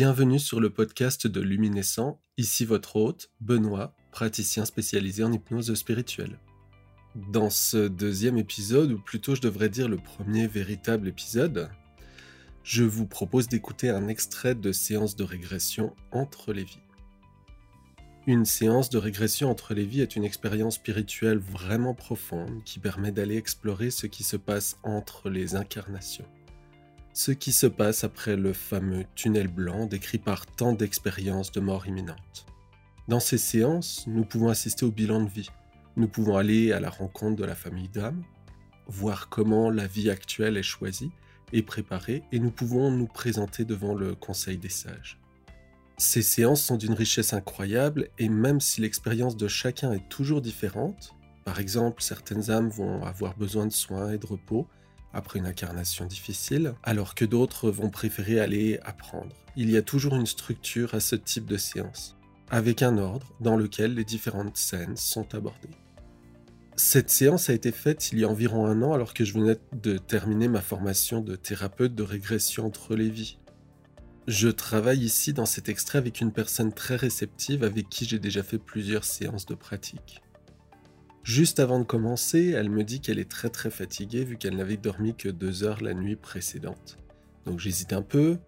Bienvenue sur le podcast de Luminescent, ici votre hôte, Benoît, praticien spécialisé en hypnose spirituelle. Dans ce deuxième épisode, ou plutôt je devrais dire le premier véritable épisode, je vous propose d'écouter un extrait de séance de régression entre les vies. Une séance de régression entre les vies est une expérience spirituelle vraiment profonde qui permet d'aller explorer ce qui se passe entre les incarnations. Ce qui se passe après le fameux tunnel blanc décrit par tant d'expériences de mort imminente. Dans ces séances, nous pouvons assister au bilan de vie. Nous pouvons aller à la rencontre de la famille d'âme, voir comment la vie actuelle est choisie et préparée, et nous pouvons nous présenter devant le Conseil des sages. Ces séances sont d'une richesse incroyable et même si l'expérience de chacun est toujours différente, par exemple certaines âmes vont avoir besoin de soins et de repos après une incarnation difficile, alors que d'autres vont préférer aller apprendre. Il y a toujours une structure à ce type de séance, avec un ordre dans lequel les différentes scènes sont abordées. Cette séance a été faite il y a environ un an alors que je venais de terminer ma formation de thérapeute de régression entre les vies. Je travaille ici dans cet extrait avec une personne très réceptive avec qui j'ai déjà fait plusieurs séances de pratique. Juste avant de commencer, elle me dit qu'elle est très très fatiguée vu qu'elle n'avait dormi que deux heures la nuit précédente. Donc j'hésite un peu,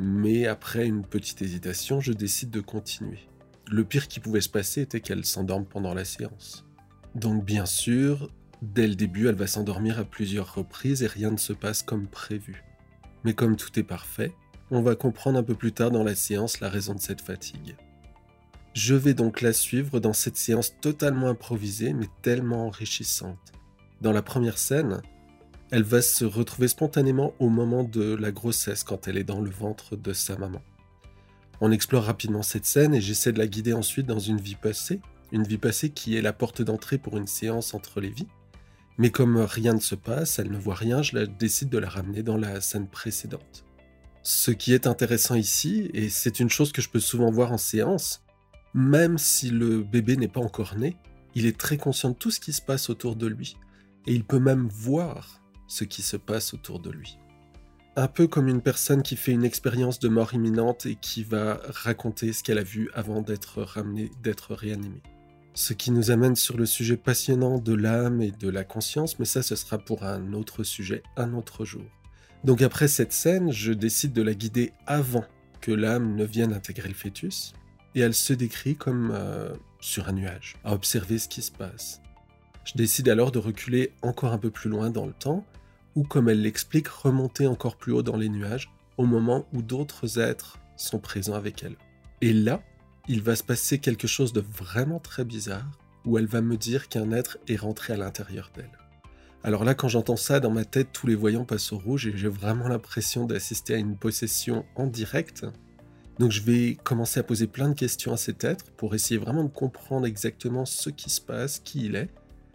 mais après une petite hésitation, je décide de continuer. Le pire qui pouvait se passer était qu'elle s'endorme pendant la séance. Donc bien sûr, dès le début, elle va s'endormir à plusieurs reprises et rien ne se passe comme prévu. Mais comme tout est parfait, on va comprendre un peu plus tard dans la séance la raison de cette fatigue. Je vais donc la suivre dans cette séance totalement improvisée mais tellement enrichissante. Dans la première scène, elle va se retrouver spontanément au moment de la grossesse quand elle est dans le ventre de sa maman. On explore rapidement cette scène et j'essaie de la guider ensuite dans une vie passée, une vie passée qui est la porte d'entrée pour une séance entre les vies. Mais comme rien ne se passe, elle ne voit rien, je décide de la ramener dans la scène précédente. Ce qui est intéressant ici, et c'est une chose que je peux souvent voir en séance, même si le bébé n'est pas encore né, il est très conscient de tout ce qui se passe autour de lui, et il peut même voir ce qui se passe autour de lui. Un peu comme une personne qui fait une expérience de mort imminente et qui va raconter ce qu'elle a vu avant d'être ramenée, d'être réanimée. Ce qui nous amène sur le sujet passionnant de l'âme et de la conscience, mais ça ce sera pour un autre sujet, un autre jour. Donc après cette scène, je décide de la guider avant que l'âme ne vienne intégrer le fœtus, et elle se décrit comme euh, sur un nuage, à observer ce qui se passe. Je décide alors de reculer encore un peu plus loin dans le temps, ou comme elle l'explique, remonter encore plus haut dans les nuages, au moment où d'autres êtres sont présents avec elle. Et là, il va se passer quelque chose de vraiment très bizarre, où elle va me dire qu'un être est rentré à l'intérieur d'elle. Alors là, quand j'entends ça, dans ma tête, tous les voyants passent au rouge et j'ai vraiment l'impression d'assister à une possession en direct. Donc je vais commencer à poser plein de questions à cet être pour essayer vraiment de comprendre exactement ce qui se passe, qui il est.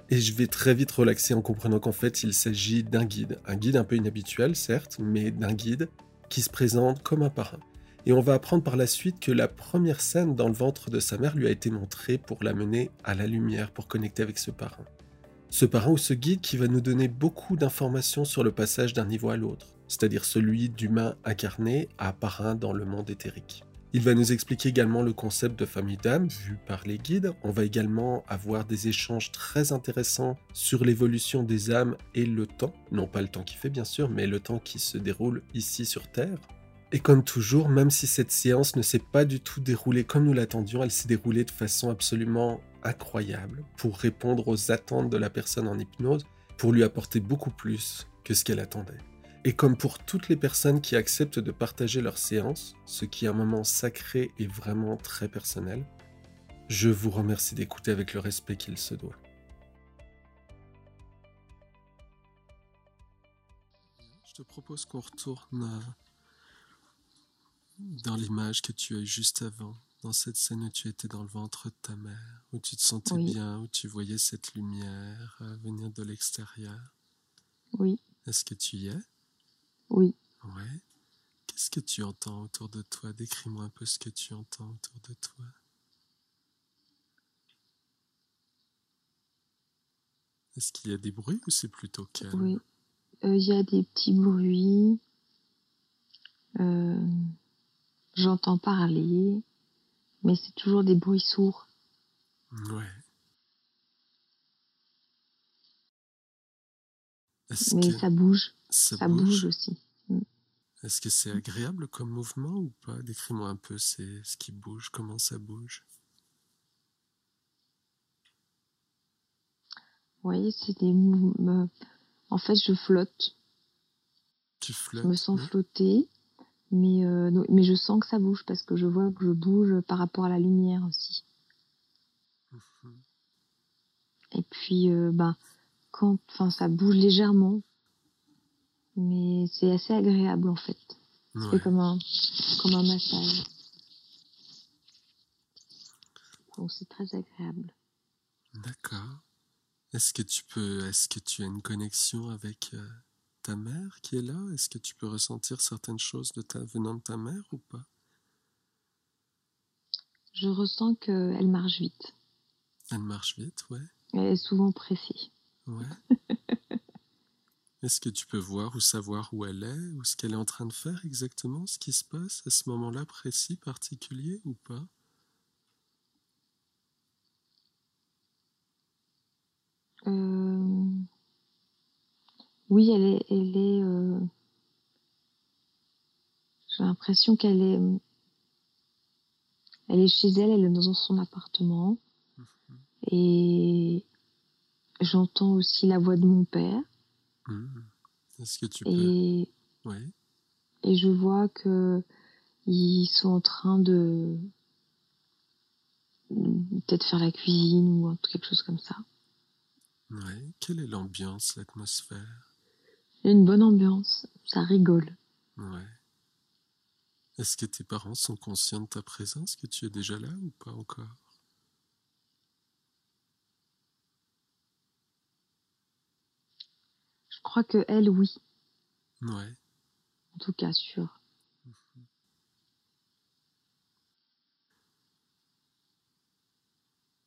Et je vais très vite relaxer en comprenant qu'en fait il s'agit d'un guide. Un guide un peu inhabituel certes, mais d'un guide qui se présente comme un parrain. Et on va apprendre par la suite que la première scène dans le ventre de sa mère lui a été montrée pour l'amener à la lumière, pour connecter avec ce parrain. Ce parrain ou ce guide qui va nous donner beaucoup d'informations sur le passage d'un niveau à l'autre, c'est-à-dire celui d'humain incarné à parrain dans le monde éthérique. Il va nous expliquer également le concept de famille d'âme vu par les guides. On va également avoir des échanges très intéressants sur l'évolution des âmes et le temps. Non pas le temps qui fait bien sûr, mais le temps qui se déroule ici sur Terre. Et comme toujours, même si cette séance ne s'est pas du tout déroulée comme nous l'attendions, elle s'est déroulée de façon absolument incroyable pour répondre aux attentes de la personne en hypnose, pour lui apporter beaucoup plus que ce qu'elle attendait. Et comme pour toutes les personnes qui acceptent de partager leur séance, ce qui est un moment sacré et vraiment très personnel, je vous remercie d'écouter avec le respect qu'il se doit. Je te propose qu'on retourne dans l'image que tu as eue juste avant dans cette scène où tu étais dans le ventre de ta mère, où tu te sentais bien, où tu voyais cette lumière euh, venir de l'extérieur. Oui. Est-ce que tu y es? Oui. Ouais. Qu'est-ce que tu entends autour de toi? Décris-moi un peu ce que tu entends autour de toi. Est-ce qu'il y a des bruits ou c'est plutôt calme? Oui. Euh, il y a des petits bruits. Euh, j'entends parler, mais c'est toujours des bruits sourds. Ouais. mais ça bouge. Ça, ça bouge. aussi. Mm. Est-ce que c'est agréable comme mouvement ou pas? Décris-moi un peu c'est ce qui bouge, comment ça bouge. Vous voyez, c'est des mouvements. En fait, je flotte. Tu flottes Je me sens flotter, mais, euh, mais je sens que ça bouge parce que je vois que je bouge par rapport à la lumière aussi. Mhm. Et puis, euh, bah, quand, enfin, ça bouge légèrement, mais c'est assez agréable en fait. C'est comme un, comme un massage. Donc c'est très agréable. D'accord. Est-ce que tu peux, est-ce que tu as une connexion avec euh, ta mère qui est là? Est-ce que tu peux ressentir certaines choses de ta, venant de ta mère ou pas? Je ressens qu'elle marche vite. Elle marche vite, ouais. Elle est souvent pressée. Ouais. Est-ce que tu peux voir ou savoir où elle est, ou ce qu'elle est en train de faire exactement, ce qui se passe à ce moment-là précis, particulier ou pas? Euh, Oui, elle est. Elle est euh, J'ai l'impression qu'elle est. Elle est chez elle, elle est dans son appartement. Mhm. Et j'entends aussi la voix de mon père. Mhm. Est-ce que tu peux. Et, oui. et je vois que ils sont en train de peut-être faire la cuisine ou quelque chose comme ça. Oui. Quelle est l'ambiance, l'atmosphère? Une bonne ambiance, ça rigole. Ouais. Est-ce que tes parents sont conscients de ta présence, que tu es déjà là ou pas encore? Je crois que elle, oui. Ouais. En tout cas, sûr.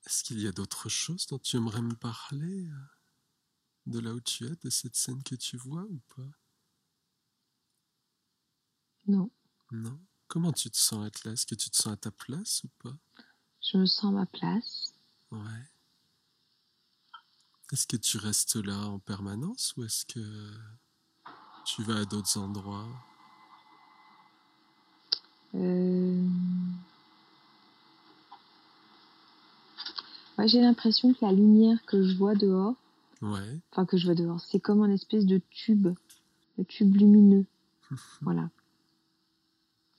Est-ce qu'il y a d'autres choses dont tu aimerais me parler euh, De là où tu es, de cette scène que tu vois ou pas? Non. Non Comment tu te sens être là Est-ce que tu te sens à ta place ou pas? Je me sens à ma place. Ouais. Est-ce que tu restes là en permanence ou est-ce que tu vas à d'autres endroits? Euh... J'ai l'impression que la lumière que je vois dehors, ouais. enfin que je vois dehors, c'est comme un espèce de tube, de tube lumineux. voilà.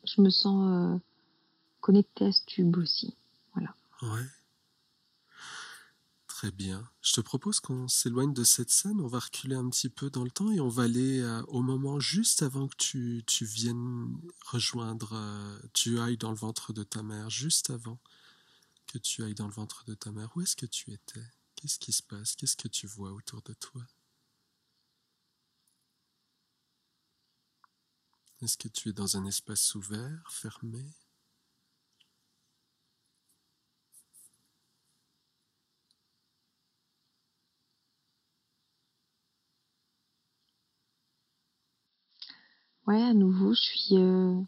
Je me sens euh, connectée à ce tube aussi. Voilà. Ouais. Très bien. Je te propose qu'on s'éloigne de cette scène, on va reculer un petit peu dans le temps et on va aller euh, au moment juste avant que tu, viennes rejoindre, euh, tu ailles dans le ventre de ta mère, juste avant que tu ailles dans le ventre de ta mère. Où est-ce que tu étais? Qu'est-ce qui se passe? Qu'est-ce que tu vois autour de toi? Est-ce que tu es dans un espace ouvert, fermé? Ouais, à nouveau, je suis, euh,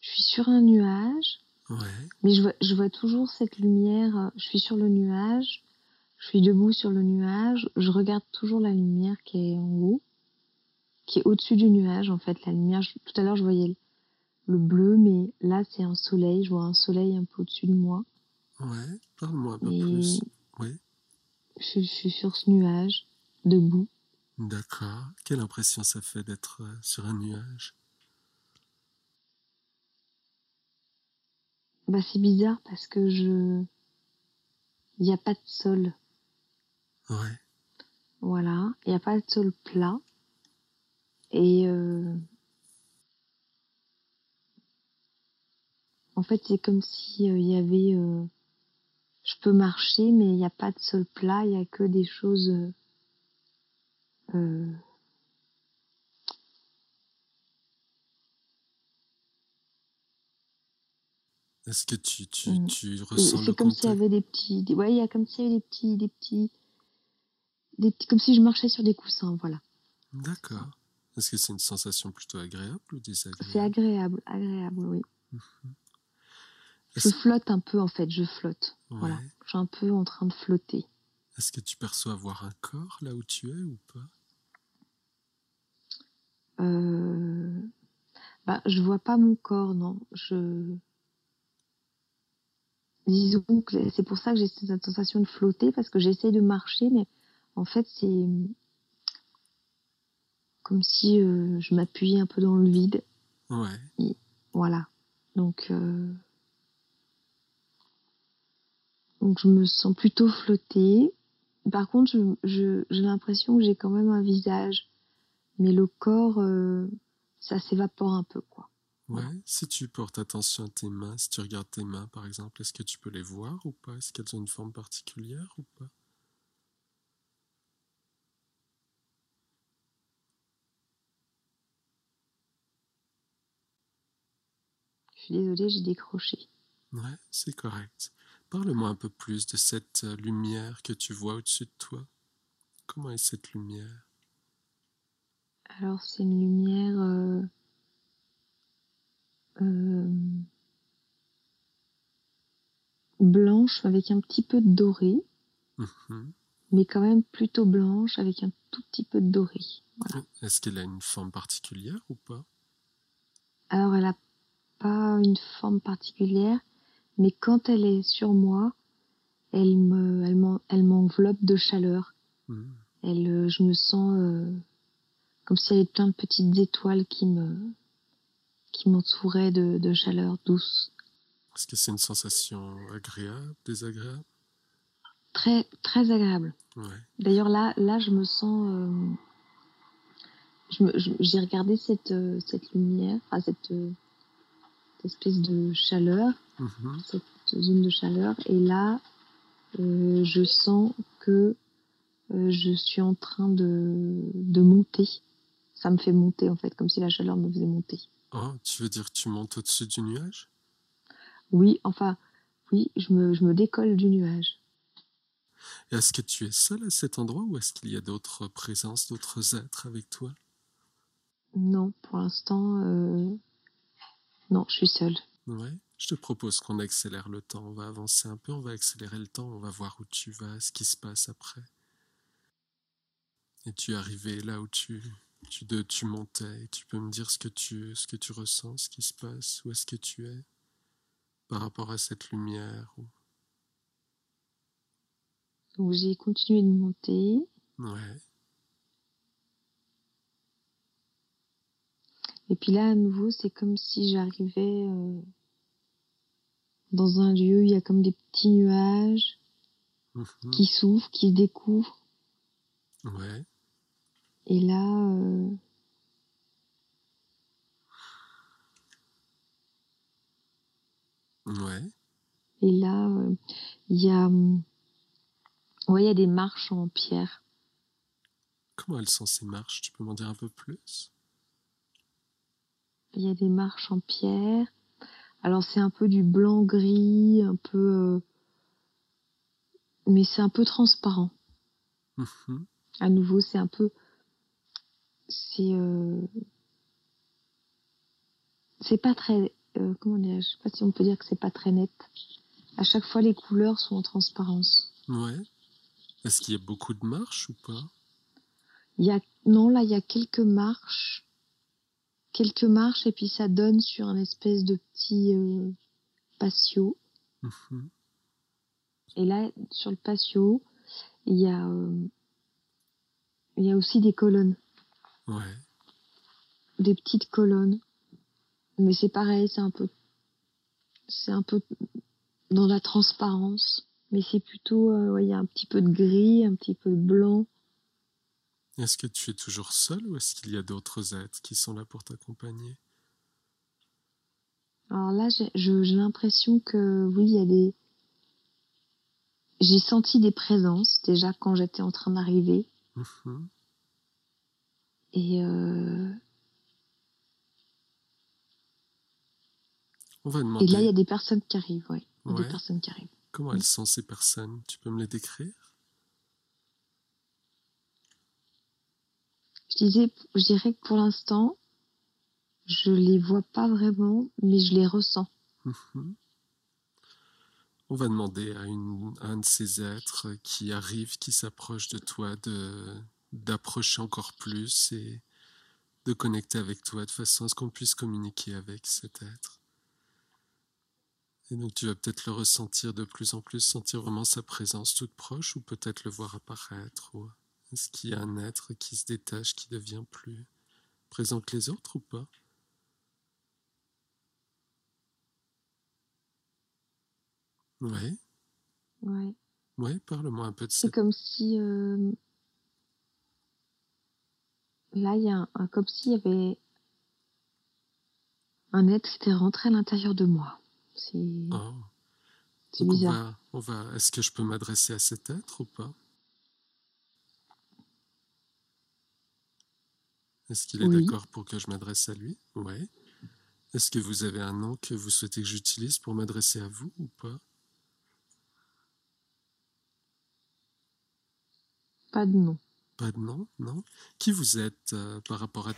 je suis sur un nuage. Ouais. Mais je vois, je vois toujours cette lumière. Euh, je suis sur le nuage. Je suis debout sur le nuage. Je regarde toujours la lumière qui est en haut, qui est au-dessus du nuage. En fait, la lumière. tout à l'heure, je voyais le, bleu, mais là, c'est un soleil. Je vois un soleil un peu au-dessus de moi. Ouais. Parle-moi un peu plus. Oui. Je, je suis sur ce nuage, debout. D'accord. Quelle impression ça fait d'être euh, sur un nuage? Bah c'est bizarre parce que je il n'y a pas de sol. Ouais. Voilà, il n'y a pas de sol plat. Et euh... en fait, c'est comme si euh, il y avait euh... je peux marcher mais il n'y a pas de sol plat, il y a que des choses euh, Est-ce que tu, tu, mm. tu ressens C'est comme s'il y avait des petits. Des... Ouais, il y a comme s'il y avait des petits, des petits. Des petits. Comme si je marchais sur des coussins, voilà. D'accord. Est-ce que c'est une sensation plutôt agréable ou désagréable? C'est agréable, agréable, oui. Mhm. Je flotte un peu en fait, je flotte. Voilà, ouais. je suis un peu en train de flotter. Est-ce que tu perçois avoir un corps là où tu es ou pas? Euh... Bah, je vois pas mon corps, non. Je disons que c'est pour ça que j'ai cette sensation de flotter parce que j'essaye de marcher, mais en fait c'est comme si euh, je m'appuyais un peu dans le vide. Ouais. Voilà. Donc, euh, donc je me sens plutôt flottée. Par contre, je, je- j'ai l'impression que j'ai quand même un visage, mais le corps, euh, ça s'évapore un peu, quoi. Ouais. Si tu portes attention à tes mains, si tu regardes tes mains par exemple, est-ce que tu peux les voir ou pas? Est-ce qu'elles ont une forme particulière ou pas? Je suis désolée, j'ai décroché. Ouais, c'est correct. Parle-moi un peu plus de cette euh, lumière que tu vois au-dessus de toi. Comment est cette lumière? Alors, c'est une lumière euh, euh, blanche avec un petit peu de doré, Mhm. mais quand même plutôt blanche avec un tout petit peu de doré. Voilà. Est-ce qu'elle a une forme particulière ou pas? Alors, elle n'a pas une forme particulière, mais quand elle est sur moi, elle me, elle m'en- elle m'enveloppe de chaleur. Mhm. Elle, euh, je me sens euh, comme s'il y avait plein de petites étoiles qui me, qui m'entouraient de, de chaleur douce. Est-ce que c'est une sensation agréable, désagréable? Très, très agréable. Ouais. D'ailleurs, là, là, je me sens. euh, j'ai regardé cette, euh, cette lumière, enfin, cette, euh, espèce de chaleur, Mhm. cette zone de chaleur, et là, euh, je sens que je suis en train de, de monter. Ça me fait monter, en fait, comme si la chaleur me faisait monter. Oh, tu veux dire que tu montes au-dessus du nuage? Oui, enfin, oui, je me, je me décolle du nuage. Est-ce que tu es seul à cet endroit ou est-ce qu'il y a d'autres présences, d'autres êtres avec toi? Non, pour l'instant, euh, non, je suis seule. Ouais. Je te propose qu'on accélère le temps. On va avancer un peu, on va accélérer le temps, on va voir où tu vas, ce qui se passe après. Et tu es arrivé là où tu, tu, de, tu montais et tu peux me dire ce que tu, ce que tu ressens, ce qui se passe, où est-ce que tu es par rapport à cette lumière. ou- Donc j'ai continué de monter. Ouais. Et puis là, à nouveau, c'est comme si j'arrivais euh, dans un lieu, il y a comme des petits nuages Mhm. qui s'ouvrent, qui se découvrent. Ouais. Et là, euh, Ouais. et là, euh, il y a, hum, ouais, il y a des marches en pierre. Comment elles sont ces marches? Tu peux m'en dire un peu plus? Il y a des marches en pierre. Alors c'est un peu du blanc gris, un peu, euh, mais c'est un peu transparent. Mhm. À nouveau, c'est un peu, c'est, euh, c'est pas très, euh, comment dire, je sais pas si on peut dire que c'est pas très net. À chaque fois, les couleurs sont en transparence. Ouais. Est-ce qu'il y a beaucoup de marches ou pas? Il y a, non, là, il y a quelques marches, quelques marches, et puis ça donne sur un espèce de petit euh, patio. Mhm. Et là, sur le patio, il y a, euh, il y a aussi des colonnes, Ouais. des petites colonnes. Mais c'est pareil, c'est un peu, c'est un peu dans la transparence. Mais c'est plutôt, euh, ouais, il y a un petit peu de gris, un petit peu de blanc. Est-ce que tu es toujours seul ou est-ce qu'il y a d'autres êtres qui sont là pour t'accompagner? Alors là, j'ai l'impression que oui, il y a des. J'ai senti des présences déjà quand j'étais en train d'arriver. Mhm. Et euh, On va Et demander là, il y a des personnes qui arrivent, Ouais. des personnes qui arrivent. comment elles sont ces personnes? Tu peux me les décrire? Je disais, je dirais que pour l'instant, Je les vois pas vraiment, mais je les ressens. Mhm. On va demander à, une, un de ces êtres qui arrive, qui s'approche de toi, de d'approcher encore plus et de connecter avec toi de façon à ce qu'on puisse communiquer avec cet être. Et donc tu vas peut-être le ressentir de plus en plus, sentir vraiment sa présence toute proche, ou peut-être le voir apparaître. Ou est-ce qu'il y a un être qui se détache, qui devient plus présent que les autres ou pas? Oui. Ouais. Oui, parle-moi un peu de ça. C'est comme si euh, là, il y a un, comme s'il y avait un être qui était rentré à l'intérieur de moi. C'est Oh. c'est Donc on bizarre. va, on va, est-ce que je peux m'adresser à cet être ou pas? Est-ce qu'il est Oui. d'accord pour que je m'adresse à lui? Oui. Est-ce que vous avez un nom que vous souhaitez que j'utilise pour m'adresser à vous ou pas? Pas de nom. Pas de nom, non Qui vous êtes euh, par rapport à...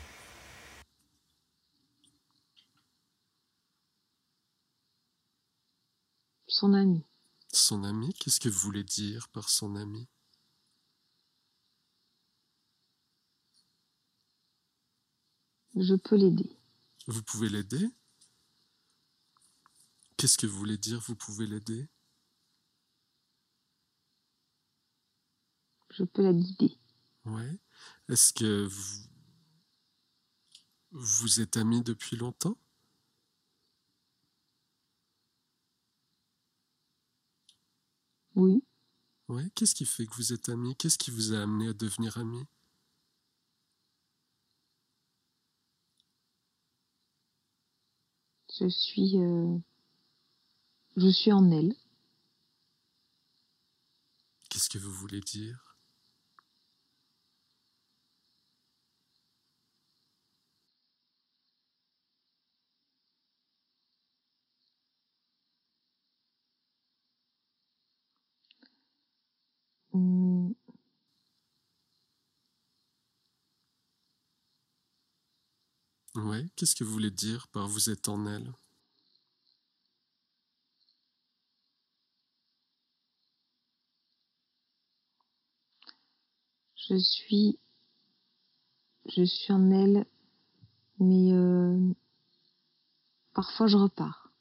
Son ami. Son ami? Qu'est-ce que vous voulez dire par son ami? Je peux l'aider. Vous pouvez l'aider? Qu'est-ce que vous voulez dire Vous pouvez l'aider? Je peux la guider. Ouais. Est-ce que vous... vous êtes amis depuis longtemps? Oui. Ouais. Qu'est-ce qui fait que vous êtes amis? Qu'est-ce qui vous a amené à devenir amis? Je suis. euh, Je suis en elle. Qu'est-ce que vous voulez dire? Hum, Ouais. Qu'est-ce que vous voulez dire par vous êtes en elle? Je suis. Je suis en elle, mais euh, parfois je repars.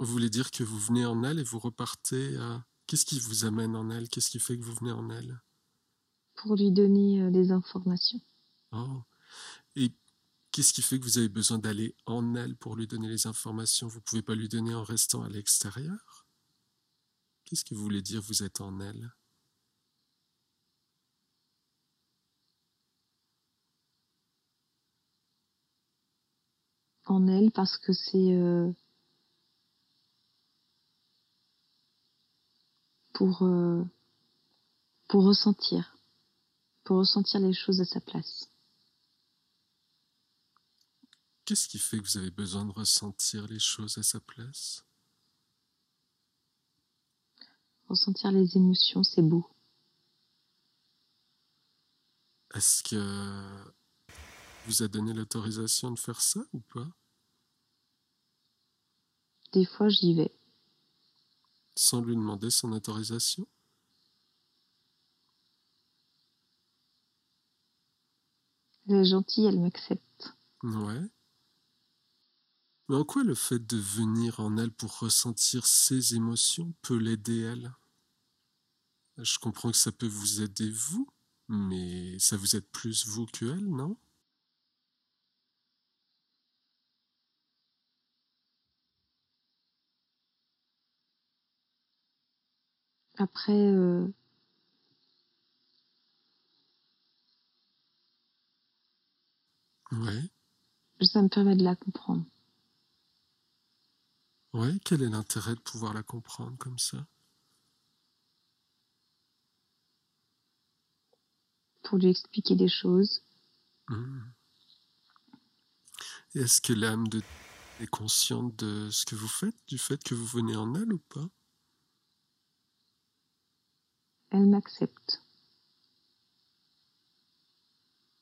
Vous voulez dire que vous venez en elle et vous repartez à... Qu'est-ce qui vous amène en elle? Qu'est-ce qui fait que vous venez en elle? Pour lui donner euh, des informations. Oh. Et qu'est-ce qui fait que vous avez besoin d'aller en elle pour lui donner les informations? Vous pouvez pas lui donner en restant à l'extérieur? Qu'est-ce que vous voulez dire vous êtes en elle? En elle parce que c'est. euh, pour. euh, pour ressentir. Pour ressentir les choses à sa place. Qu'est-ce qui fait que vous avez besoin de ressentir les choses à sa place? Ressentir les émotions, c'est beau. Est-ce que vous a donné l'autorisation de faire ça ou pas? Des fois, j'y vais. Sans lui demander son autorisation? Elle est gentille, elle m'accepte. Ouais. Mais en quoi le fait de venir en elle pour ressentir ses émotions peut l'aider elle? Je comprends que ça peut vous aider vous, mais ça vous aide plus vous que elle, non? Après, euh, Ouais. ça me permet de la comprendre. Ouais, quel est l'intérêt de pouvoir la comprendre comme ça? Pour lui expliquer des choses. Hmm. Est-ce que l'âme de est consciente de ce que vous faites, du fait que vous venez en elle ou pas? Elle m'accepte.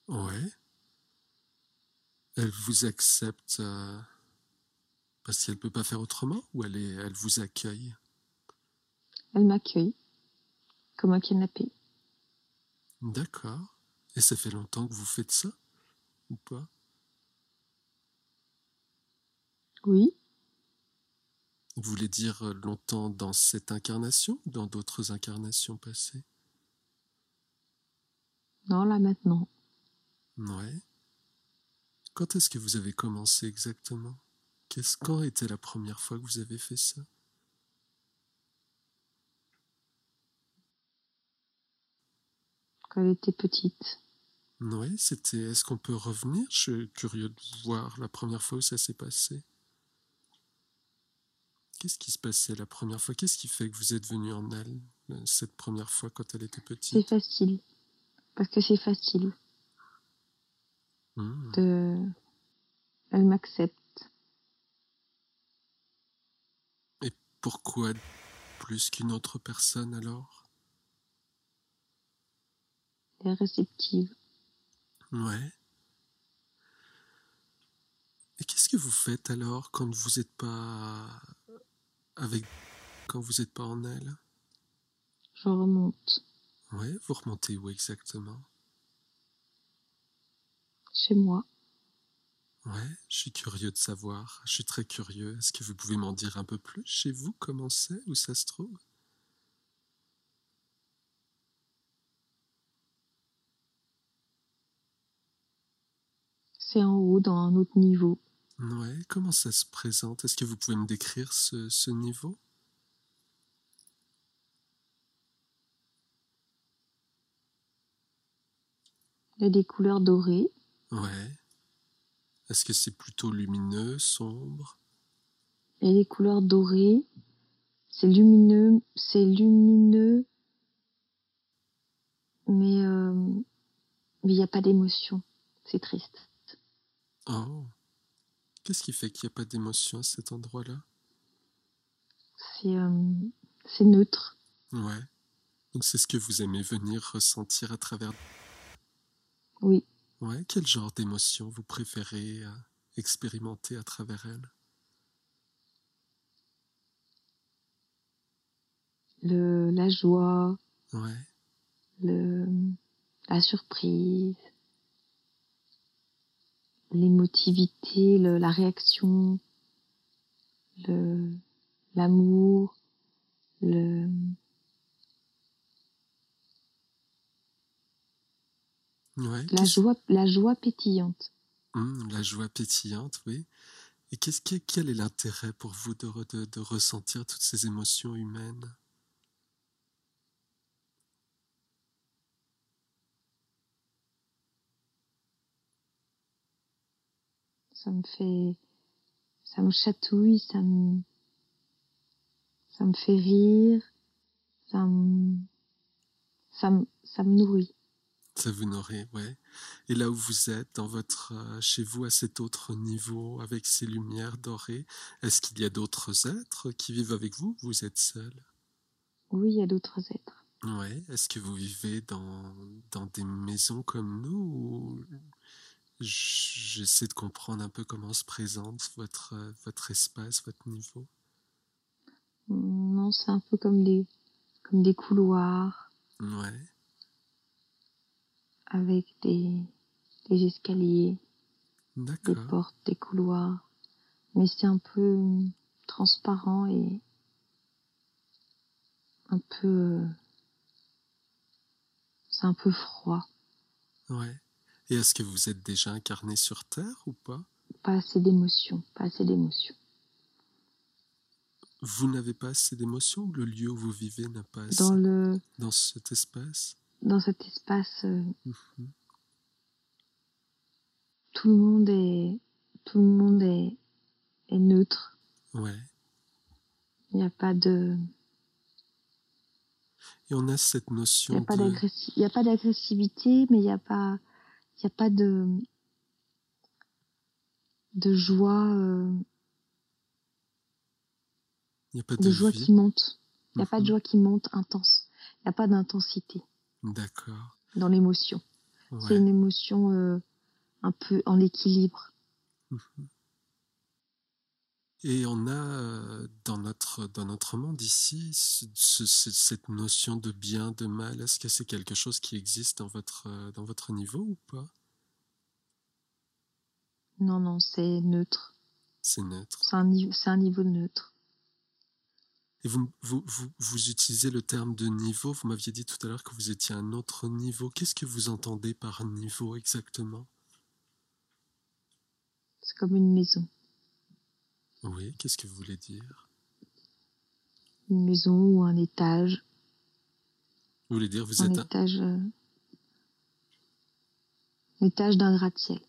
Ouais. Elle vous accepte euh, parce qu'elle ne peut pas faire autrement ou elle, est, elle vous accueille? Elle m'accueille comme un canapé. D'accord. Et ça fait longtemps que vous faites ça ou pas? Oui. Vous voulez dire longtemps dans cette incarnation ou dans d'autres incarnations passées? Non, là maintenant. Ouais. Quand est-ce que vous avez commencé exactement? Qu'est-ce quand était la première fois que vous avez fait ça? Quand elle était petite. Oui, c'était. Est-ce qu'on peut revenir? Je suis curieux de voir la première fois où ça s'est passé. Qu'est-ce qui se passait la première fois? Qu'est-ce qui fait que vous êtes venu en elle euh, cette première fois quand elle était petite? C'est facile. Parce que c'est facile. Hmm. De... Elle m'accepte. Et pourquoi plus qu'une autre personne alors? Elle est réceptive. Ouais. Et qu'est-ce que vous faites alors quand vous n'êtes pas avec quand vous n'êtes pas en elle Je remonte. Ouais, vous remontez où exactement? Chez moi. Ouais, je suis curieux de savoir. Je suis très curieux. Est-ce que vous pouvez m'en dire un peu plus chez vous? Comment c'est? Où ça se trouve? C'est en haut, dans un autre niveau. Ouais, comment ça se présente? Est-ce que vous pouvez me décrire ce, ce niveau? Il y a des couleurs dorées. Ouais. Est-ce que c'est plutôt lumineux, sombre? Il y a des couleurs dorées. C'est lumineux. C'est lumineux. Mais euh, mais il n'y a pas d'émotion. C'est triste. Oh. Qu'est-ce qui fait qu'il n'y a pas d'émotion à cet endroit-là? C'est euh, c'est neutre. Ouais. Donc c'est ce que vous aimez venir ressentir à travers. Oui. Ouais. Quel genre d'émotion vous préférez euh, expérimenter à travers elle? Le, la joie, Ouais. le, la surprise, l'émotivité, la réaction, le, l'amour, le, Ouais. la joie, la joie pétillante. Hum, la joie pétillante, oui. Et qu'est-ce que- quel est l'intérêt pour vous de, re- de, de ressentir toutes ces émotions humaines? Ça me fait, ça me chatouille, ça me, ça me fait rire, ça me, ça me, ça me nourrit. Ça vous nourrit, ouais. Et là où vous êtes, dans votre, euh, chez vous, à cet autre niveau, avec ces lumières dorées, est-ce qu'il y a d'autres êtres qui vivent avec vous Vous êtes seul? Oui, il y a d'autres êtres. Ouais. Est-ce que vous vivez dans, dans des maisons comme nous ou J'essaie de comprendre un peu comment se présente votre, euh, votre espace, votre niveau. Non, c'est un peu comme des, comme des couloirs Ouais. avec des, des escaliers, des portes, des couloirs. Mais c'est un peu euh, transparent et un peu, euh, c'est un peu froid. Ouais. Et est-ce que vous êtes déjà incarné sur Terre ou pas? Pas assez d'émotion, pas assez d'émotion. Vous n'avez pas assez d'émotions? Ou le lieu où vous vivez n'a pas assez Dans le, dans cet espace dans cet espace, euh, Mhm. tout le monde est, tout le monde est, est neutre. Ouais. Il n'y a pas de, Et on a cette il n'y notion il y a pas d'agressivité, mais il n'y a pas, il y a pas de, de joie, euh, Il n'y a pas de de joie vie. qui monte. Il n'y a pas de Mhm. joie qui monte intense. Il n'y a pas d'intensité D'accord. dans l'émotion. C'est une émotion euh, un peu en équilibre. Mhm. Et on a euh, dans notre, dans notre monde ici cette notion de bien, de mal. Est-ce que c'est quelque chose qui existe dans votre, euh, dans votre niveau ou pas? Non, non, c'est neutre. C'est neutre. C'est un, un niveau neutre. Et vous, vous, vous, vous, utilisez le terme de niveau. Vous m'aviez dit tout à l'heure que vous étiez à un autre niveau. Qu'est-ce que vous entendez par niveau exactement? C'est comme une maison. Oui, qu'est-ce que vous voulez dire? Une maison ou un étage. Vous voulez dire vous un êtes étage, euh, un étage d'un gratte-ciel.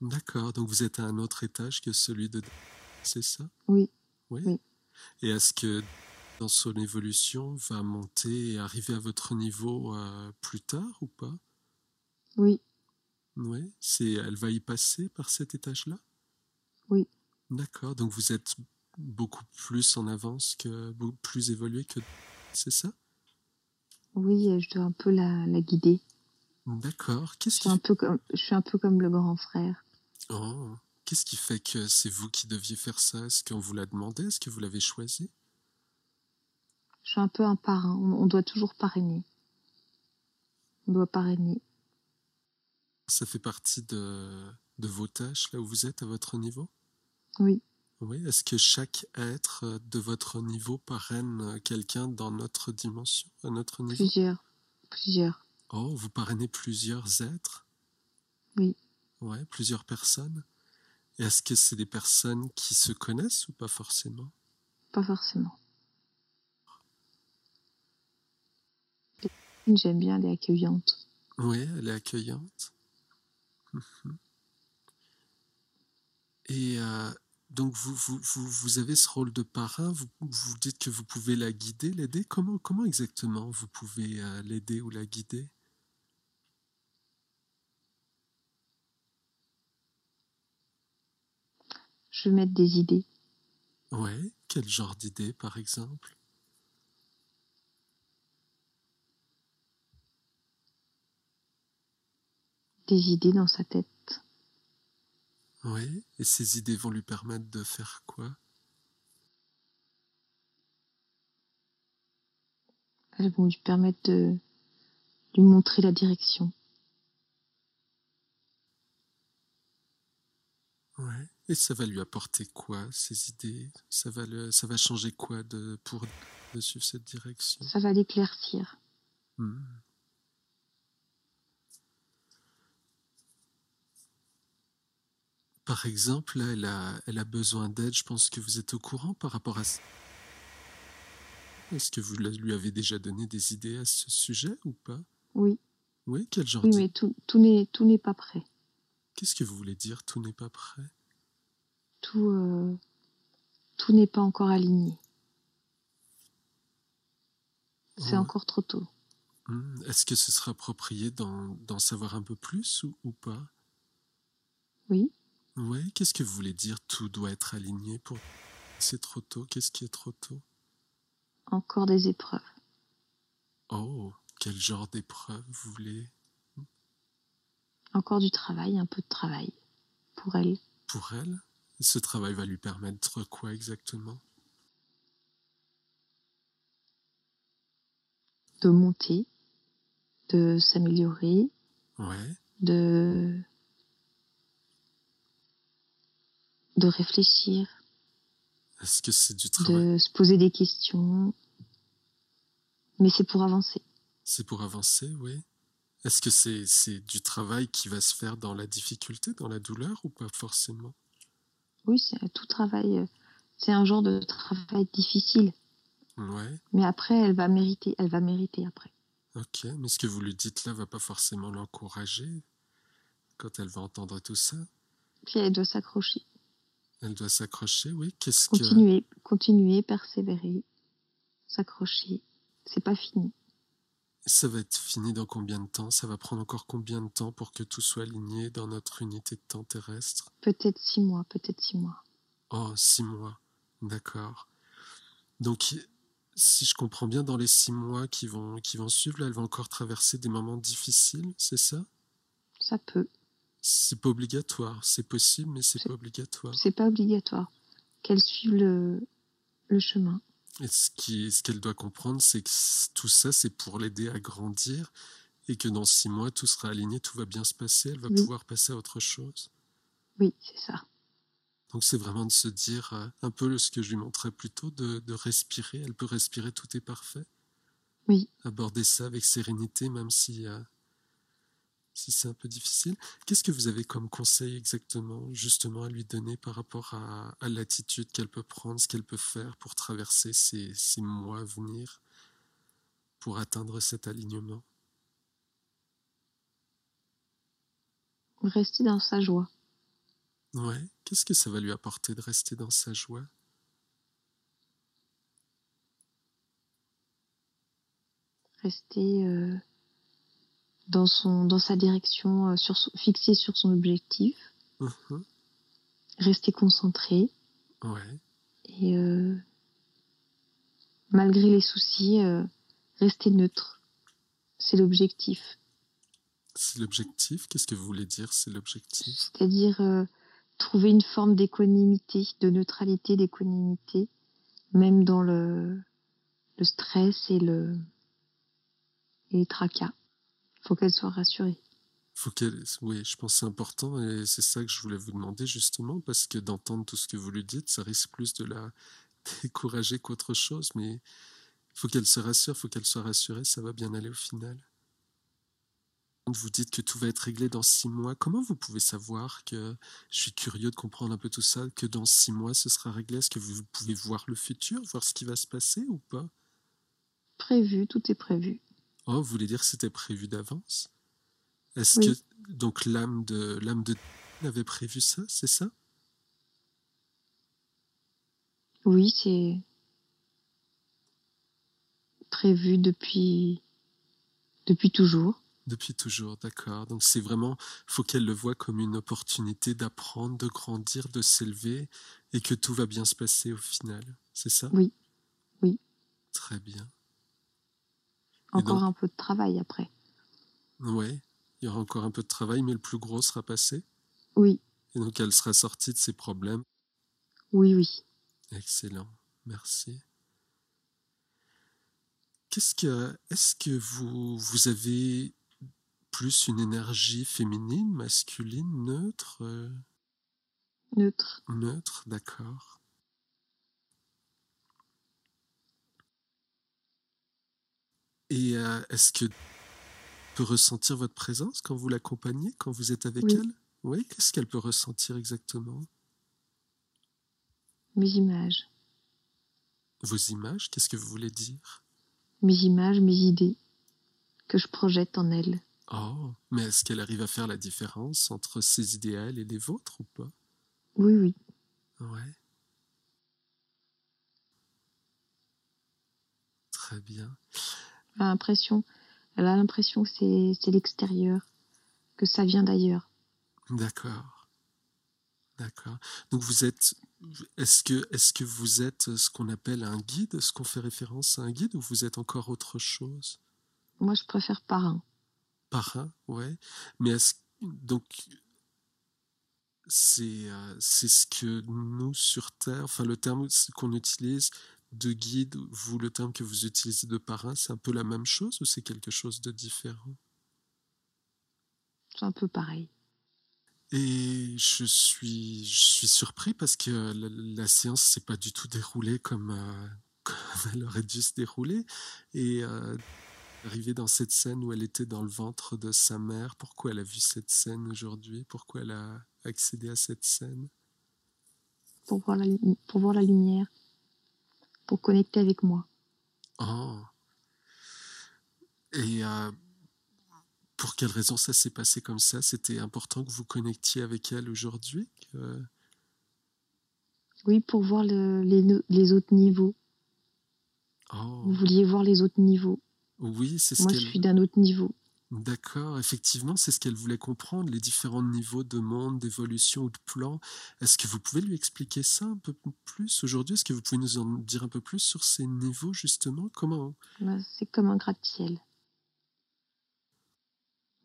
D'accord, donc vous êtes à un autre étage que celui de... C'est ça? Oui. oui. Et est-ce que dans son évolution va monter et arriver à votre niveau euh, plus tard ou pas? Oui. Oui, c'est elle va y passer par cet étage-là? Oui. D'accord, donc vous êtes beaucoup plus en avance que plus évolué que c'est ça? Oui, je dois un peu la, la guider. D'accord. Qu'est-ce qui... un peu comme je suis un peu comme le grand frère. Oh, qu'est-ce qui fait que c'est vous qui deviez faire ça? Est-ce qu'on vous l'a demandé? Est-ce que vous l'avez choisi? Je suis un peu un parrain. On doit toujours parrainer. On doit parrainer. Ça fait partie de, de vos tâches là où vous êtes à votre niveau? Oui. Oui. Est-ce que chaque être euh, de votre niveau parraine euh, quelqu'un dans notre dimension, à notre niveau? Plusieurs. Plusieurs. Oh, vous parrainez plusieurs êtres? Oui. Ouais, plusieurs personnes. Est-ce que c'est des personnes qui se connaissent ou pas forcément? Pas forcément. J'aime bien, elle est accueillante. Oui, elle est accueillante. Mhm. Et euh, donc vous, vous, vous, vous, avez ce rôle de parrain, vous, vous dites que vous pouvez la guider, l'aider. Comment, comment exactement vous pouvez euh, l'aider ou la guider? Je vais mettre des idées. Ouais, quel genre d'idées par exemple? Des idées dans sa tête. Oui, et ces idées vont lui permettre de faire quoi? Elles vont lui permettre de lui montrer la direction. Ouais. Et ça va lui apporter quoi, ces idées? Ça va, le, ça va changer quoi de, pour de suivre cette direction? Ça va l'éclaircir. Hmm. Par exemple, elle a, elle a besoin d'aide. Je pense que vous êtes au courant par rapport à ça. Est-ce que vous lui avez déjà donné des idées à ce sujet ou pas? Oui. Oui, quel genre Oui, mais tout, tout n'est pas prêt. Qu'est-ce que vous voulez dire Tout n'est pas prêt? Tout euh, tout n'est pas encore aligné. C'est encore trop tôt. Hmm, est-ce que ce sera approprié d'en savoir un peu plus ou, ou pas? Oui. Oui, qu'est-ce que vous voulez dire Tout doit être aligné pour. C'est trop tôt. Qu'est-ce qui est trop tôt? Encore des épreuves. Oh, quel genre d'épreuves vous voulez? Encore du travail, un peu de travail. Pour elle. Pour elle? Ce travail va lui permettre quoi exactement? De monter, de s'améliorer, ouais. de de réfléchir. Est-ce que c'est du travail? De se poser des questions. Mais c'est pour avancer. C'est pour avancer, oui. Est-ce que c'est du travail qui va se faire dans la difficulté, dans la douleur ou pas forcément? Oui, c'est tout travail. Euh, c'est un genre de travail difficile. Ouais. Mais après, elle va mériter. Elle va mériter après. Ok, mais ce que vous lui dites là va pas forcément l'encourager quand elle va entendre tout ça? Puis elle doit s'accrocher. Elle doit s'accrocher, oui. Qu'est-ce continuer, continuer, persévérer, s'accrocher. C'est pas fini. Ça va être fini dans combien de temps? Ça va prendre encore combien de temps pour que tout soit aligné dans notre unité de temps terrestre? Peut-être six mois, peut-être six mois. Oh, six mois. D'accord. Donc, si je comprends bien, dans les six mois qui vont, qui vont suivre, là, elle va encore traverser des moments difficiles, c'est ça? Ça peut. C'est pas obligatoire. C'est possible, mais c'est pas obligatoire. C'est pas obligatoire. Qu'elle suive le, le chemin. Et ce qu'elle ce doit comprendre, c'est que tout ça, c'est pour l'aider à grandir et que dans six mois, tout sera aligné, tout va bien se passer, elle va pouvoir passer à autre chose. Oui, c'est ça. Donc c'est vraiment de se dire, euh, un peu ce que je lui montrais plus tôt, de, de respirer. Elle peut respirer, tout est parfait. Oui. Aborder ça avec sérénité, même si, euh, si c'est un peu difficile. Qu'est-ce que vous avez comme conseil exactement, justement, à lui donner par rapport à, à l'attitude qu'elle peut prendre, ce qu'elle peut faire pour traverser ces, ces mois à venir, pour atteindre cet alignement? Rester dans sa joie. Ouais. Qu'est-ce que ça va lui apporter de rester dans sa joie? Rester euh, dans, son, dans sa direction, euh, sur, fixé sur son objectif. Mmh rester concentré. Ouais. Et euh, malgré les soucis, rester neutre. C'est l'objectif. C'est l'objectif Qu'est-ce que vous voulez dire, c'est l'objectif? C'est-à-dire euh, trouver une forme d'équanimité, de neutralité, d'équanimité, même dans le, le stress et, le, et les tracas. Il faut qu'elle soit rassurée. Faut qu'elle, oui, je pense que c'est important et c'est ça que je voulais vous demander justement parce que d'entendre tout ce que vous lui dites, ça risque plus de la décourager qu'autre chose, mais il faut qu'elle se rassure, il faut qu'elle soit rassurée, ça va bien aller au final. Vous dites que tout va être réglé dans six mois. Comment vous pouvez savoir que, je suis curieux de comprendre un peu tout ça, que dans six mois ce sera réglé? Est-ce que vous pouvez voir le futur, voir ce qui va se passer ou pas? Prévu, tout est prévu. Oh, vous voulez dire que c'était prévu d'avance Est-ce que donc l'âme de l'âme de avait prévu ça, c'est ça? Oui, c'est prévu depuis depuis toujours. Depuis toujours, d'accord. Donc c'est vraiment, faut qu'elle le voit comme une opportunité d'apprendre, de grandir, de s'élever, et que tout va bien se passer au final. C'est ça? Oui, oui. Très bien. Encore un peu de travail après. Oui, il y aura encore un peu de travail, mais le plus gros sera passé. Oui. Et donc elle sera sortie de ses problèmes. Oui, oui. Excellent, merci. Qu'est-ce que, est-ce que vous, vous avez plus une énergie féminine, masculine, neutre euh? Neutre. Neutre, d'accord. Et euh, est-ce que peut ressentir votre présence quand vous l'accompagnez, quand vous êtes avec elle? Oui, qu'est-ce qu'elle peut ressentir exactement? Mes images. Vos images, qu'est-ce que vous voulez dire? Mes images, mes idées que je projette en elle. Oh, mais est-ce qu'elle arrive à faire la différence entre ses idéaux et les vôtres ou pas? Oui, oui. Ouais. Très bien. A l'impression, elle a l'impression que c'est l'extérieur, que ça vient d'ailleurs. D'accord. D'accord. Donc vous êtes, est-ce que, est-ce que vous êtes ce qu'on appelle un guide, ce qu'on fait référence à un guide, ou vous êtes encore autre chose? Moi, je préfère parrain parrain, ouais. Mais est-ce, donc, c'est euh, c'est ce que nous sur Terre, enfin le terme qu'on utilise de guide, vous le terme que vous utilisez de parrain, c'est un peu la même chose ou c'est quelque chose de différent? C'est un peu pareil. Et je suis, je suis surpris parce que la, la séance s'est pas du tout déroulée comme, euh, comme, elle aurait dû se dérouler. Et euh, arrivée dans cette scène où elle était dans le ventre de sa mère Pourquoi elle a vu cette scène aujourd'hui? Pourquoi elle a accédé à cette scène? Pour voir, la, pour voir la lumière, pour connecter avec moi. Oh. Et euh, pour quelle raison ça s'est passé comme ça? C'était important que vous connectiez avec elle aujourd'hui Oui, pour voir le, les, les, autres niveaux. Oh. Vous vouliez voir les autres niveaux. Oui, c'est ce Moi, je suis d'un autre niveau. D'accord, effectivement, c'est ce qu'elle voulait comprendre, les différents niveaux de monde, d'évolution ou de plan. Est-ce que vous pouvez lui expliquer ça un peu plus aujourd'hui? Est-ce que vous pouvez nous en dire un peu plus sur ces niveaux, justement? Comment bah, C'est comme un gratte-ciel.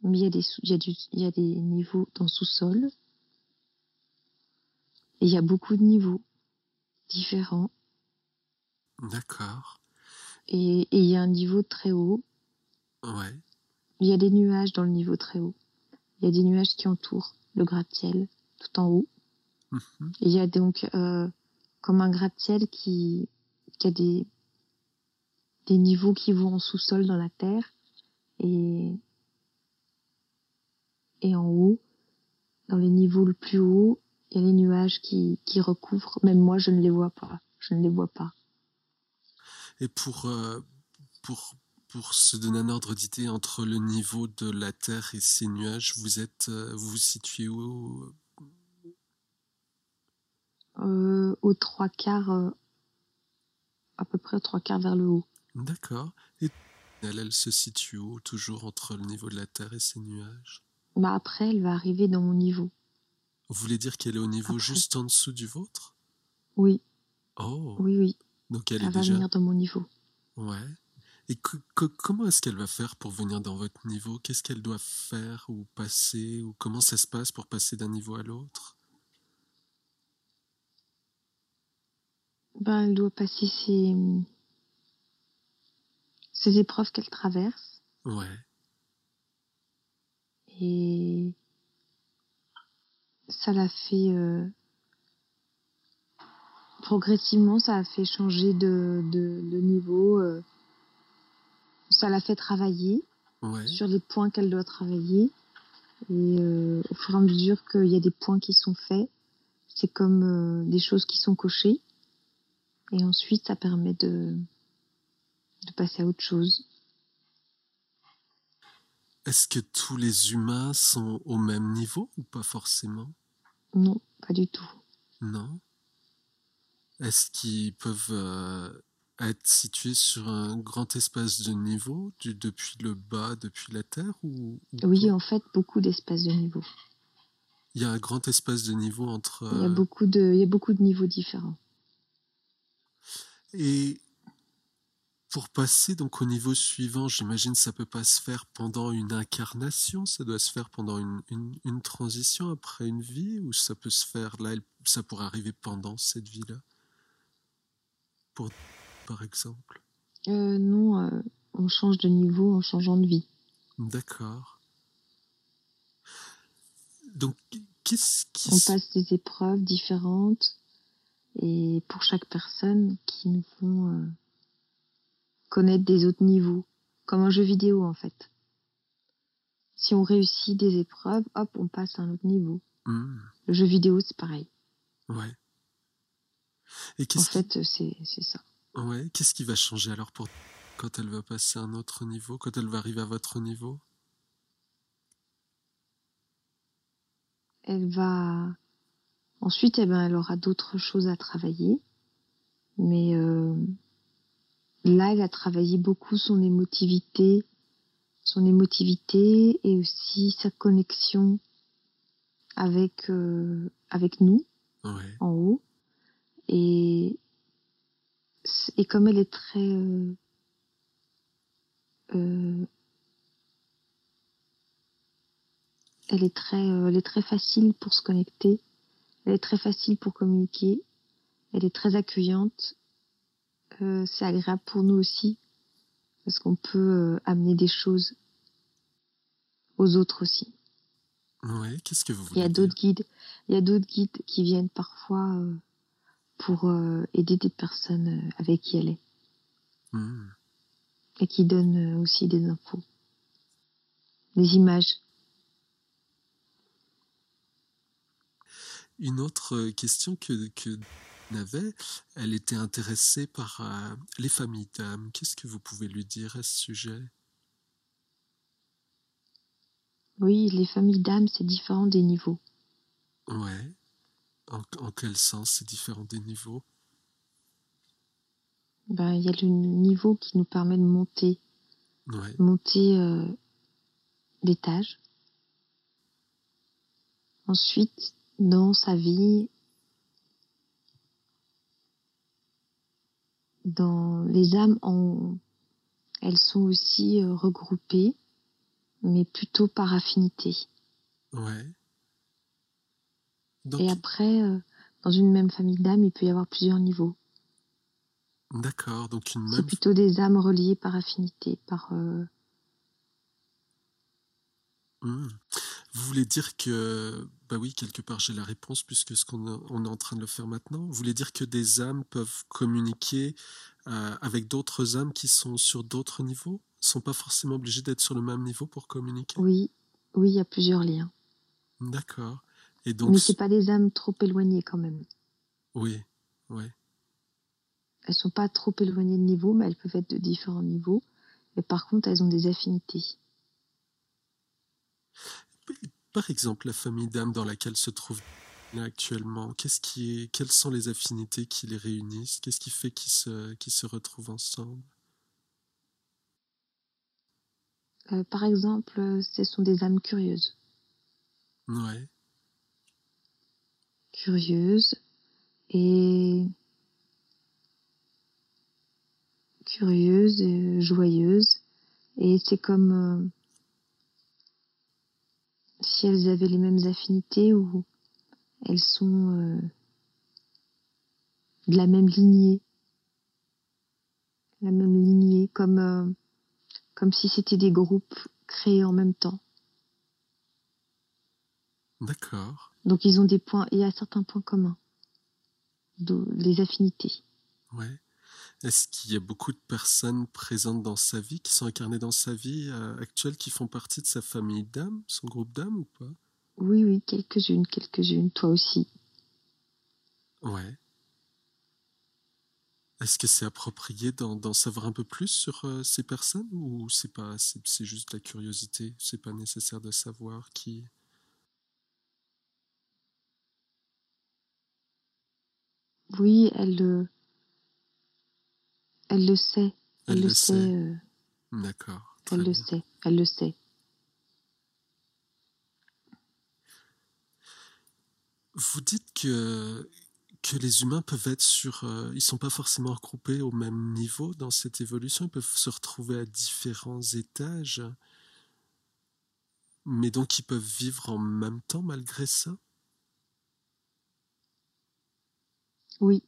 Mais il y, a des, il, y a du, il y a des niveaux dans le sous-sol. Et il y a beaucoup de niveaux différents. D'accord. Et, et il y a un niveau très haut. Ouais. Il y a des nuages dans le niveau très haut. Il y a des nuages qui entourent le gratte-ciel tout en haut. Mhm. Il y a donc euh, comme un gratte-ciel qui, qui a des, des niveaux qui vont en sous-sol dans la terre. Et, et en haut, dans les niveaux le plus haut, il y a les nuages qui, qui recouvrent. Même moi, je ne les vois pas. Je ne les vois pas. Et pour, euh, pour, pour se donner un ordre d'idée entre le niveau de la Terre et ces nuages, vous êtes, euh, vous vous situez où euh, Aux trois quarts, euh, à peu près aux trois quarts vers le haut. D'accord. Et elle, elle se situe où Toujours entre le niveau de la Terre et ces nuages? Bah après, elle va arriver dans mon niveau. Vous voulez dire qu'elle est au niveau Après. juste en dessous du vôtre? Oui, Oh oui, oui. Donc elle Elle est va déjà. venir dans mon niveau. Ouais. Et que- que- comment est-ce qu'elle va faire pour venir dans votre niveau? Qu'est-ce qu'elle doit faire ou passer Ou comment ça se passe pour passer d'un niveau à l'autre? Ben, elle doit passer ses, ses épreuves qu'elle traverse. Ouais. Et ça l'a fait euh, progressivement, ça a fait changer de, de, de niveau. euh, ça l'a fait travailler Ouais. sur les points qu'elle doit travailler. Et euh, au fur et à mesure qu'il y a des points qui sont faits, c'est comme euh, des choses qui sont cochées. Et ensuite, ça permet de, de passer à autre chose. Est-ce que tous les humains sont au même niveau ou pas forcément? Non, pas du tout. Non? Est-ce qu'ils peuvent euh, être situés sur un grand espace de niveau, du, depuis le bas, depuis la Terre ou, ou Oui, en fait, beaucoup d'espaces de niveau. Il y a un grand espace de niveau entre... Il y a euh, beaucoup de, il y a beaucoup de niveaux différents. Et pour passer donc au niveau suivant, j'imagine ça peut pas se faire pendant une incarnation, ça doit se faire pendant une, une, une transition après une vie, ou ça peut se faire là, ça pourrait arriver pendant cette vie-là, pour par exemple. Euh, non, euh, on change de niveau en changeant de vie. D'accord. Donc qu'est-ce qui On passe des épreuves différentes et pour chaque personne qui nous font euh, connaître des autres niveaux, comme un jeu vidéo en fait. Si on réussit des épreuves, hop, on passe à un autre niveau. Hmm, Le jeu vidéo, c'est pareil. ouais. Et En fait, c'est c'est ça. Ouais, qu'est-ce qui va changer alors pour quand elle va passer à un autre niveau, quand elle va arriver à votre niveau? Elle va ensuite, eh ben, elle aura d'autres choses à travailler, mais euh, là, elle a travaillé beaucoup son émotivité, son émotivité et aussi sa connexion avec euh, avec nous Ouais. en haut. Et et comme elle est très euh, euh, elle est très euh, elle est très facile pour se connecter, elle est très facile pour communiquer, elle est très accueillante. Euh, c'est agréable pour nous aussi parce qu'on peut euh, amener des choses aux autres aussi. Ouais, qu'est-ce que vous Il y voulez a d'autres guides, il y a d'autres guides qui viennent parfois euh, pour euh, aider des personnes euh, avec qui elle est Hmm. et qui donnent euh, aussi des infos, des images. Une autre question que, que avait, elle était intéressée par euh, les familles d'âmes. Qu'est-ce que vous pouvez lui dire à ce sujet? Oui, les familles d'âmes, c'est différent des niveaux. Ouais. En, en quel sens c'est différent des niveaux? Ben, il y a le niveau qui nous permet de monter, Ouais. monter euh, d'étage. Ensuite, dans sa vie, dans les âmes, en- elles sont aussi euh, regroupées mais plutôt par affinité. Ouais. Et après, euh, dans une même famille d'âmes, il peut y avoir plusieurs niveaux. D'accord, donc une même... C'est plutôt des âmes reliées par affinité, par... Euh, mmh. Vous voulez dire que, bah oui, quelque part j'ai la réponse puisque ce qu'on on est en train de le faire maintenant. Vous voulez dire que des âmes peuvent communiquer euh, avec d'autres âmes qui sont sur d'autres niveaux? Ils sont pas forcément obligés d'être sur le même niveau pour communiquer? Oui, oui, il y a plusieurs liens. D'accord. Et donc. Mais c'est pas des âmes trop éloignées quand même. Oui, oui. Elles sont pas trop éloignées de niveau, mais elles peuvent être de différents niveaux. Et par contre, elles ont des affinités. Par exemple, la famille d'âmes dans laquelle se trouve actuellement, qu'est-ce qui est, quelles sont les affinités qui les réunissent? Qu'est-ce qui fait qu'ils se, se retrouvent ensemble? Euh, Par exemple, ce sont des âmes curieuses. Ouais. Curieuses et curieuses et joyeuses. Et c'est comme euh, si elles avaient les mêmes affinités ou elles sont euh, de la même lignée. La même lignée, comme, euh, comme si c'était des groupes créés en même temps. D'accord. Donc ils ont des points, il y a certains points communs, les affinités. Ouais. Est-ce qu'il y a beaucoup de personnes présentes dans sa vie, qui sont incarnées dans sa vie euh, actuelle, qui font partie de sa famille d'âmes, son groupe d'âmes ou pas? Oui, oui, quelques-unes, quelques-unes, toi aussi. Ouais. Est-ce que c'est approprié d'en savoir un peu plus sur euh, ces personnes ou c'est pas c'est juste de la curiosité, c'est pas nécessaire de savoir qui Oui, elle le elle le sait. Elle, le sait. Euh, D'accord. Elle le sait. Elle le sait. Vous dites que que les humains peuvent être sur, euh, ils sont pas forcément regroupés au même niveau dans cette évolution. Ils peuvent se retrouver à différents étages, mais donc ils peuvent vivre en même temps malgré ça? Oui.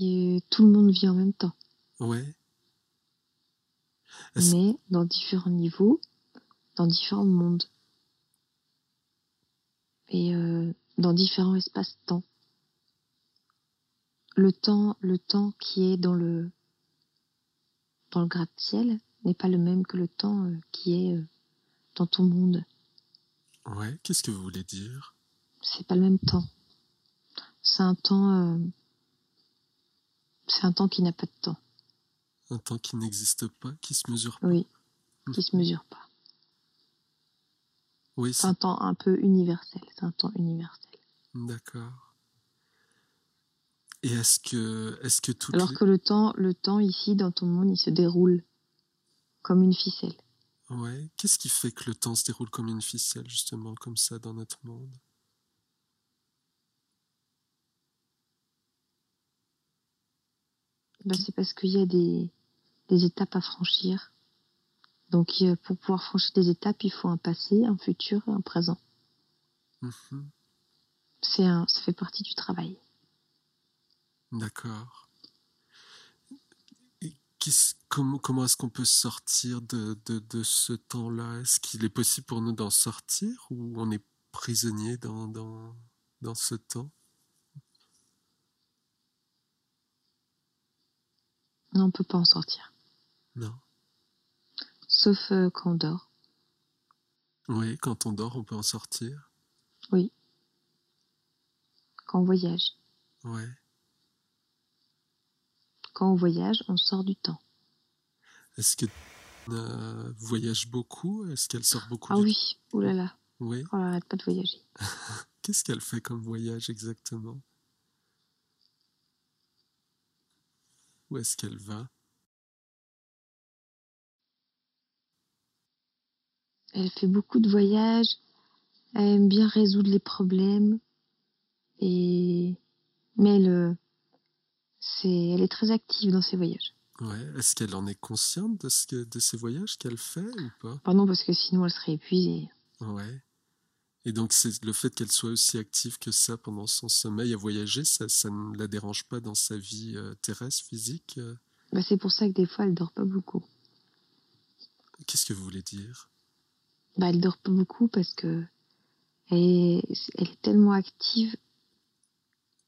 et tout le monde vit en même temps. Ouais. Mais dans différents niveaux, dans différents mondes. Et euh, dans différents espaces-temps. Le temps, le temps qui est dans le dans le gratte-ciel n'est pas le même que le temps euh, qui est euh, dans ton monde. Ouais, qu'est-ce que vous voulez dire? C'est pas le même temps. C'est un temps c'est un temps qui n'a pas de temps. Un temps qui n'existe pas, qui se mesure pas. Oui, qui se mesure pas. Oui, c'est un temps un peu universel. C'est un temps universel. D'accord. Et est-ce que, est-ce que tout Alors que le temps, le temps ici dans ton monde, il se déroule comme une ficelle. Ouais. Qu'est-ce qui fait que le temps se déroule comme une ficelle justement comme ça dans notre monde? Bah, C'est parce qu'il y a des, des, étapes à franchir. Donc pour pouvoir franchir des étapes, il faut un passé, un futur et un présent. Mhm. C'est un, ça fait partie du travail. D'accord. Comment, comment est-ce qu'on peut sortir de, de, de ce temps-là? Est-ce qu'il est possible pour nous d'en sortir ou on est prisonnier dans, dans, dans ce temps? Non, on peut pas en sortir. Non. Sauf euh, quand on dort. Oui, quand on dort, on peut en sortir. Oui. Quand on voyage. Ouais. Quand on voyage, on sort du temps. Est-ce que euh, voyage beaucoup? Est-ce qu'elle sort beaucoup Ah oui, oulala. Là là. Oui. Oh, arrête pas de voyager. Qu'est-ce qu'elle fait comme voyage exactement? Où est-ce qu'elle va? Elle fait beaucoup de voyages, elle aime bien résoudre les problèmes, et mais elle, c'est, elle est très active dans ses voyages. Ouais. Est-ce qu'elle en est consciente de, ce que, de ces voyages qu'elle fait ou pas? Non, parce que sinon elle serait épuisée. Ouais. Et donc, c'est le fait qu'elle soit aussi active que ça pendant son sommeil à voyager, ça, ça ne la dérange pas dans sa vie euh, terrestre, physique euh? Bah, C'est pour ça que des fois elle dort pas beaucoup. Qu'est-ce que vous voulez dire? Bah, Elle dort pas beaucoup parce que elle est, elle est tellement active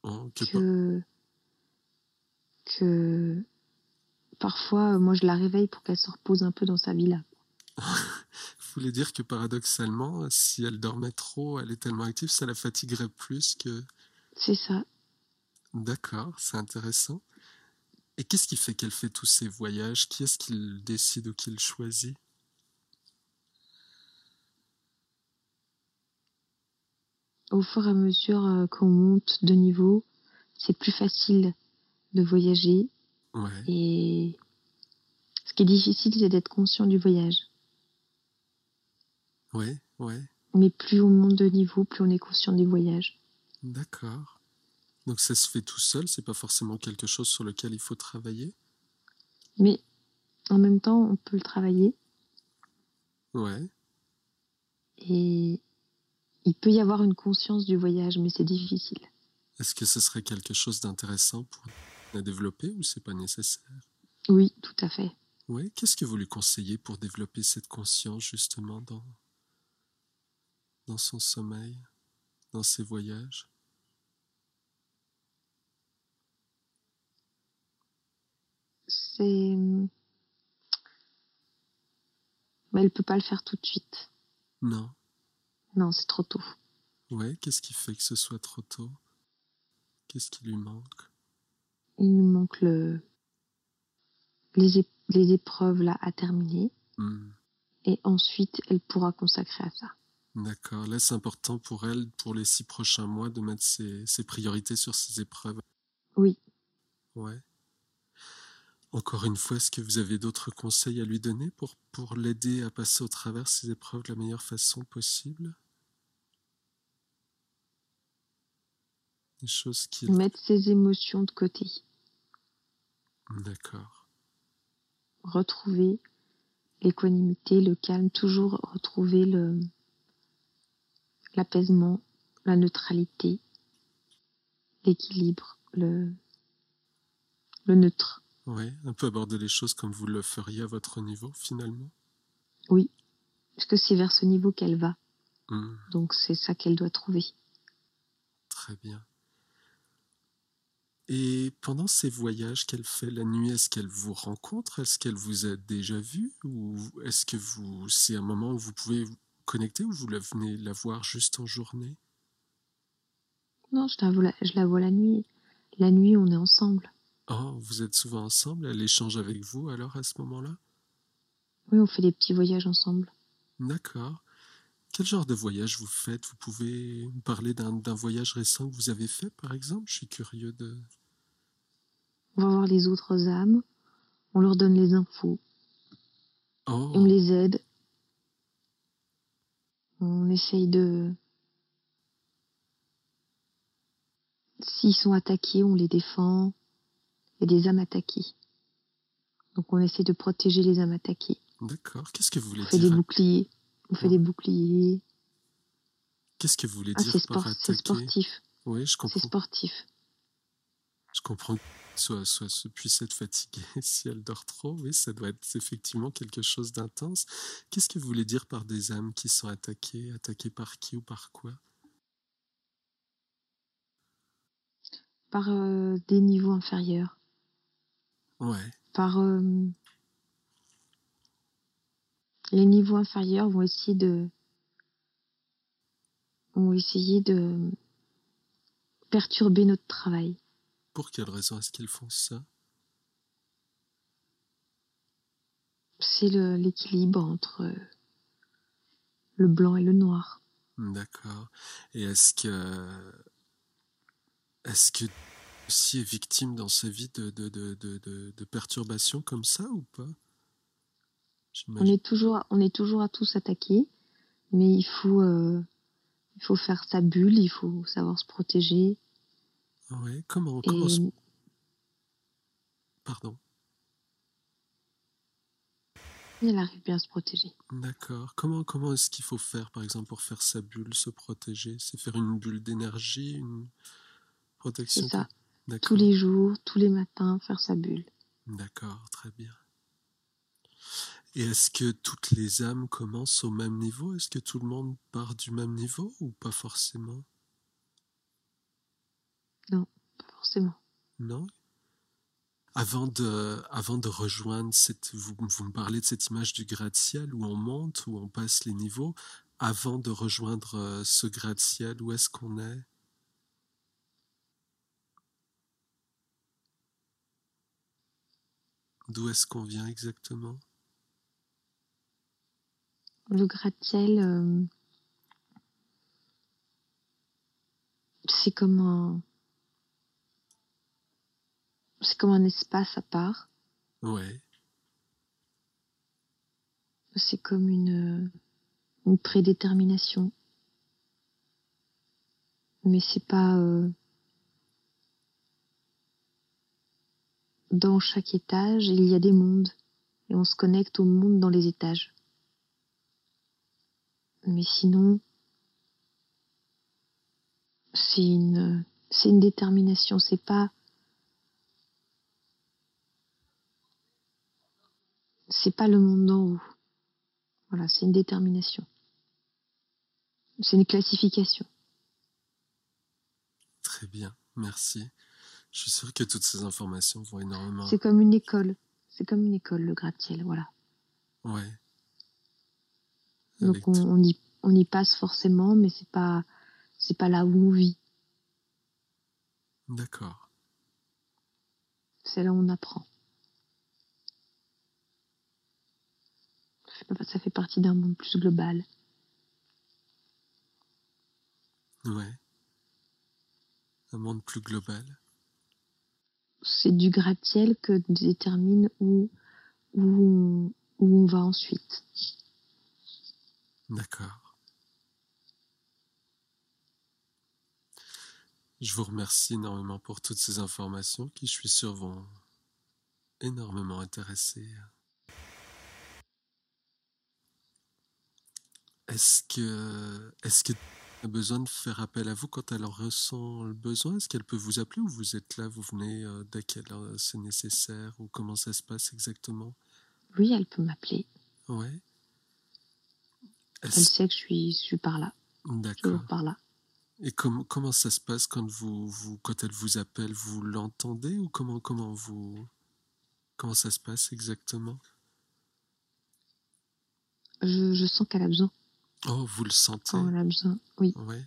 oh, que, que, que parfois, moi, je la réveille pour qu'elle se repose un peu dans sa villa. Voulez dire que paradoxalement, si elle dormait trop, elle est tellement active, ça la fatiguerait plus que... C'est ça. D'accord, c'est intéressant. Et qu'est-ce qui fait qu'elle fait tous ces voyages? Qui est-ce qu'il décide ou qu'il choisit? Au fur et à mesure euh, qu'on monte de niveau, c'est plus facile de voyager et ce qui est difficile, c'est d'être conscient du voyage. Ouais, ouais. Mais plus on monte de niveau, plus on est conscient du voyage. D'accord. Donc ça se fait tout seul, c'est pas forcément quelque chose sur lequel il faut travailler? Mais en même temps, on peut le travailler. Ouais. Et il peut y avoir une conscience du voyage, mais c'est difficile. Est-ce que ce serait quelque chose d'intéressant pour à développer ou c'est pas nécessaire? Oui, tout à fait. Oui, qu'est-ce que vous lui conseillez pour développer cette conscience justement dans, dans son sommeil, dans ses voyages C'est. Mais elle peut pas le faire tout de suite. Non. Non, c'est trop tôt. Ouais, qu'est-ce qui fait que ce soit trop tôt? Qu'est-ce qui lui manque? Il nous manque le, les, les épreuves là à terminer. Hmm. Et ensuite, elle pourra consacrer à ça. D'accord. Là, c'est important pour elle, pour les six prochains mois, de mettre ses, ses priorités sur ces épreuves. Oui. Ouais. Encore une fois, est-ce que vous avez d'autres conseils à lui donner pour, pour l'aider à passer au travers ces épreuves de la meilleure façon possible? Des choses qui... Mettre ses émotions de côté. D'accord. Retrouver l'équanimité, le calme, toujours retrouver le l'apaisement, la neutralité, l'équilibre, le, le neutre. Oui, un peu aborder les choses comme vous le feriez à votre niveau finalement. Oui, parce que c'est vers ce niveau qu'elle va. Hmm. Donc c'est ça qu'elle doit trouver. Très bien. Et pendant ces voyages qu'elle fait la nuit, est-ce qu'elle vous rencontre? Est-ce qu'elle vous a déjà vu Ou est-ce que vous c'est un moment où vous pouvez vous connecter ou vous la venez la voir juste en journée? Non, je la, vois la, je la vois la nuit. La nuit, on est ensemble. Oh, vous êtes souvent ensemble? Elle échange avec vous alors à ce moment-là? Oui, on fait des petits voyages ensemble. D'accord. Quel genre de voyage vous faites? Vous pouvez me parler d'un voyage récent que vous avez fait, par exemple? Je suis curieux de... On va voir les autres âmes, on leur donne les infos, oh. on les aide, on essaye de... S'ils sont attaqués, on les défend. Il y a des âmes attaquées. Donc on essaie de protéger les âmes attaquées. D'accord. Qu'est-ce que vous voulez on fait dire des boucliers. On fait des boucliers. Qu'est-ce que vous voulez ah, dire par attaquer C'est sportif. Oui, je comprends. C'est sportif. Je comprends que soit, soit, soit puisse être fatiguée si elle dort trop. Oui, ça doit être effectivement quelque chose d'intense. Qu'est-ce que vous voulez dire par des âmes qui sont attaquées? Attaquées par qui ou par quoi? Par euh, des niveaux inférieurs. Ouais. Par euh, les niveaux inférieurs vont essayer de vont essayer de perturber notre travail. Pour quelle raison est-ce qu'ils font ça? C'est l'équilibre entre le blanc et le noir. D'accord. Et est-ce que est-ce que aussi est victime dans sa vie de, de, de, de, de perturbations comme ça ou pas? On est toujours, on est toujours à tous attaquer, mais il faut, euh, il faut faire sa bulle, il faut savoir se protéger. Oui, comment, comment se... Pardon. Elle arrive bien à se protéger. D'accord. Comment, comment est-ce qu'il faut faire, par exemple, pour faire sa bulle, se protéger? C'est faire une bulle d'énergie, une protection C'est ça. Tous les jours, tous les matins, faire sa bulle. D'accord, très bien. Et est-ce que toutes les âmes commencent au même niveau? Est-ce que tout le monde part du même niveau ou pas forcément? Non, pas forcément. Non? Avant de, avant de rejoindre cette, vous, vous me parlez de cette image du gratte-ciel où on monte, où on passe les niveaux. Avant de rejoindre euh, ce gratte-ciel, où est-ce qu'on est? D'où est-ce qu'on vient exactement? Le gratte-ciel, euh, c'est comme un, c'est comme un espace à part. Ouais. C'est comme une, une prédétermination. Mais c'est pas euh, dans chaque étage, il y a des mondes et on se connecte au monde dans les étages. Mais sinon, c'est une, c'est une détermination, c'est pas c'est pas le monde d'en haut. Voilà, c'est une détermination. C'est une classification. Très bien, merci. Je suis sûr que toutes ces informations vont énormément. C'est comme une école. C'est comme une école, le gratte-ciel, voilà. Ouais. Donc on, y, on y passe forcément, mais c'est pas c'est pas là où on vit. D'accord. C'est là où on apprend. Ça fait partie d'un monde plus global. Ouais. Un monde plus global. C'est du gratte-ciel que détermine où, où, on, où on va ensuite. D'accord. Je vous remercie énormément pour toutes ces informations qui, je suis sûr, vont énormément intéresser Est-ce que, est-ce que a besoin de faire appel à vous quand elle en ressent le besoin? Est-ce qu'elle peut vous appeler ou vous êtes là, vous venez euh, dès qu'elle c'est nécessaire ou comment ça se passe exactement? Oui, elle peut m'appeler. Ouais. Elle sait que je suis, je suis par là. D'accord. par là. Et comment comment ça se passe quand vous, vous quand elle vous appelle Vous l'entendez ou comment comment vous comment ça se passe exactement? Je, je sens qu'elle a besoin. Oh, vous le sentez elle a besoin, oui. Ouais.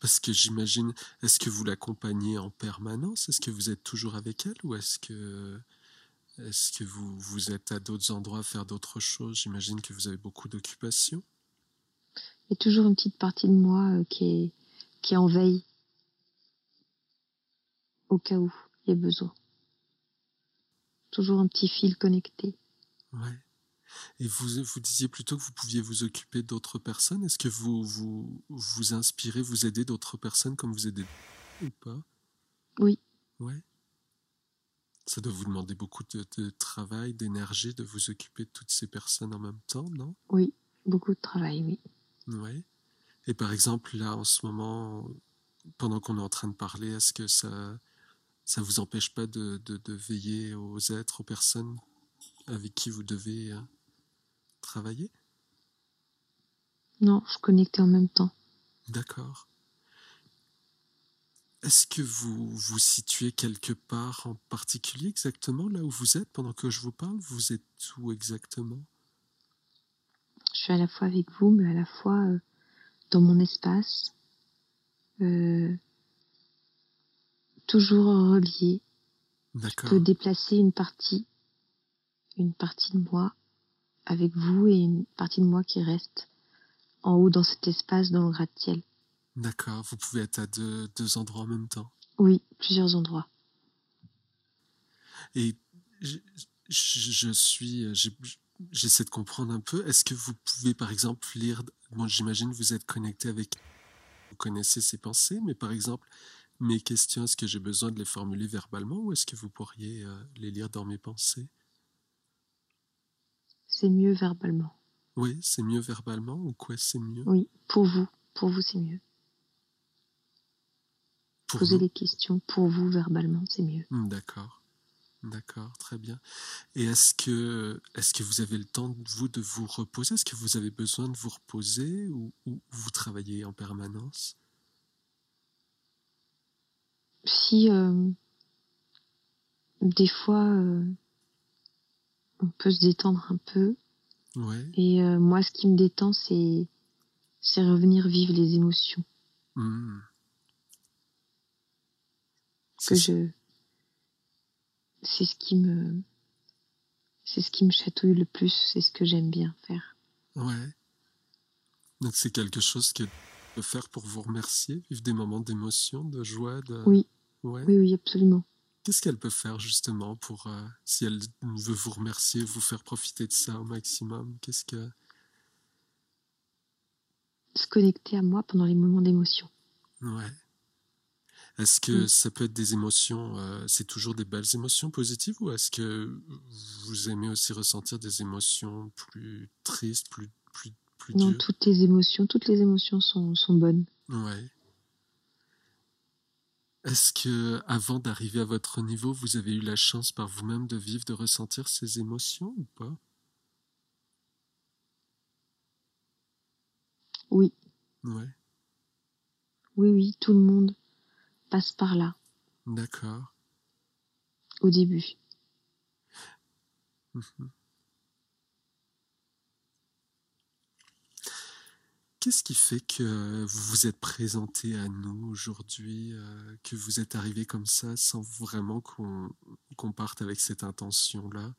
Parce que j'imagine, est-ce que vous l'accompagnez en permanence? Est-ce que vous êtes toujours avec elle ou est-ce que, est-ce que vous, vous êtes à d'autres endroits à faire d'autres choses? J'imagine que vous avez beaucoup d'occupations. Il y a toujours une petite partie de moi euh, qui, est, qui est en veille, au cas où il y a besoin. Toujours un petit fil connecté. Ouais. Et vous, vous disiez plutôt que vous pouviez vous occuper d'autres personnes. Est-ce que vous, vous vous inspirez, vous aidez d'autres personnes comme vous aidez ou pas? Oui. Ouais. Ça doit vous demander beaucoup de, travail, d'énergie, de vous occuper de toutes ces personnes en même temps, non? Oui, beaucoup de travail, oui. Oui. Et par exemple, là, en ce moment, pendant qu'on est en train de parler, est-ce que ça ça vous empêche pas de, de, de, veiller aux êtres, aux personnes avec qui vous devez hein, travailler? Non, je connectais en même temps. D'accord. Est-ce que vous vous situez quelque part en particulier exactement là où vous êtes pendant que je vous parle? Vous êtes où exactement? Je suis à la fois avec vous, mais à la fois euh, dans mon espace, euh, toujours relié. Je peux déplacer une partie, une partie de moi avec vous et une partie de moi qui reste en haut dans cet espace dans le gratte-ciel. D'accord, vous pouvez être à deux, deux, endroits en même temps. Oui, plusieurs endroits. Et je, je suis, j'essaie de comprendre un peu. Est-ce que vous pouvez, par exemple, lire, bon, j'imagine vous êtes connecté avec, vous connaissez ses pensées, mais par exemple, mes questions, est-ce que j'ai besoin de les formuler verbalement ou est-ce que vous pourriez euh, les lire dans mes pensées? C'est mieux verbalement. Oui, c'est mieux verbalement ou quoi c'est mieux? Oui, pour vous. Pour vous, c'est mieux. Poser des questions pour vous verbalement, c'est mieux. Hmm, d'accord. D'accord, très bien. Et est-ce que, est que vous avez le temps, vous, de vous reposer? Est-ce que vous avez besoin de vous reposer ou, vous travaillez en permanence? Si euh, des fois, euh, on peut se détendre un peu. Ouais. Et euh, moi, ce qui me détend, c'est c'est revenir vivre les émotions. Hmm. Que je c'est ce qui me c'est ce qui me chatouille le plus, c'est ce que j'aime bien faire. Ouais. Donc c'est quelque chose que peut faire pour vous remercier, vivre des moments d'émotion, de joie, de Oui. Ouais. Oui, oui, absolument. Qu'est-ce qu'elle peut faire justement pour, euh, si elle veut vous remercier, vous faire profiter de ça au maximum Qu'est-ce que se connecter à moi pendant les moments d'émotion. Ouais. Est-ce que ça peut être des émotions, euh, c'est toujours des belles émotions positives ou est-ce que vous aimez aussi ressentir des émotions plus tristes, plus, plus, plus Non, toutes les émotions, toutes les émotions sont, sont bonnes. Ouais. Est-ce que avant d'arriver à votre niveau, vous avez eu la chance par vous-même de vivre, de ressentir ces émotions ou pas? Oui. Ouais. Oui, oui, tout le monde passe par là. D'accord. Au début. Mhm. Qu'est-ce qui fait que vous vous êtes présenté à nous aujourd'hui, euh, que vous êtes arrivé comme ça sans vraiment qu'on parte avec cette intention-là?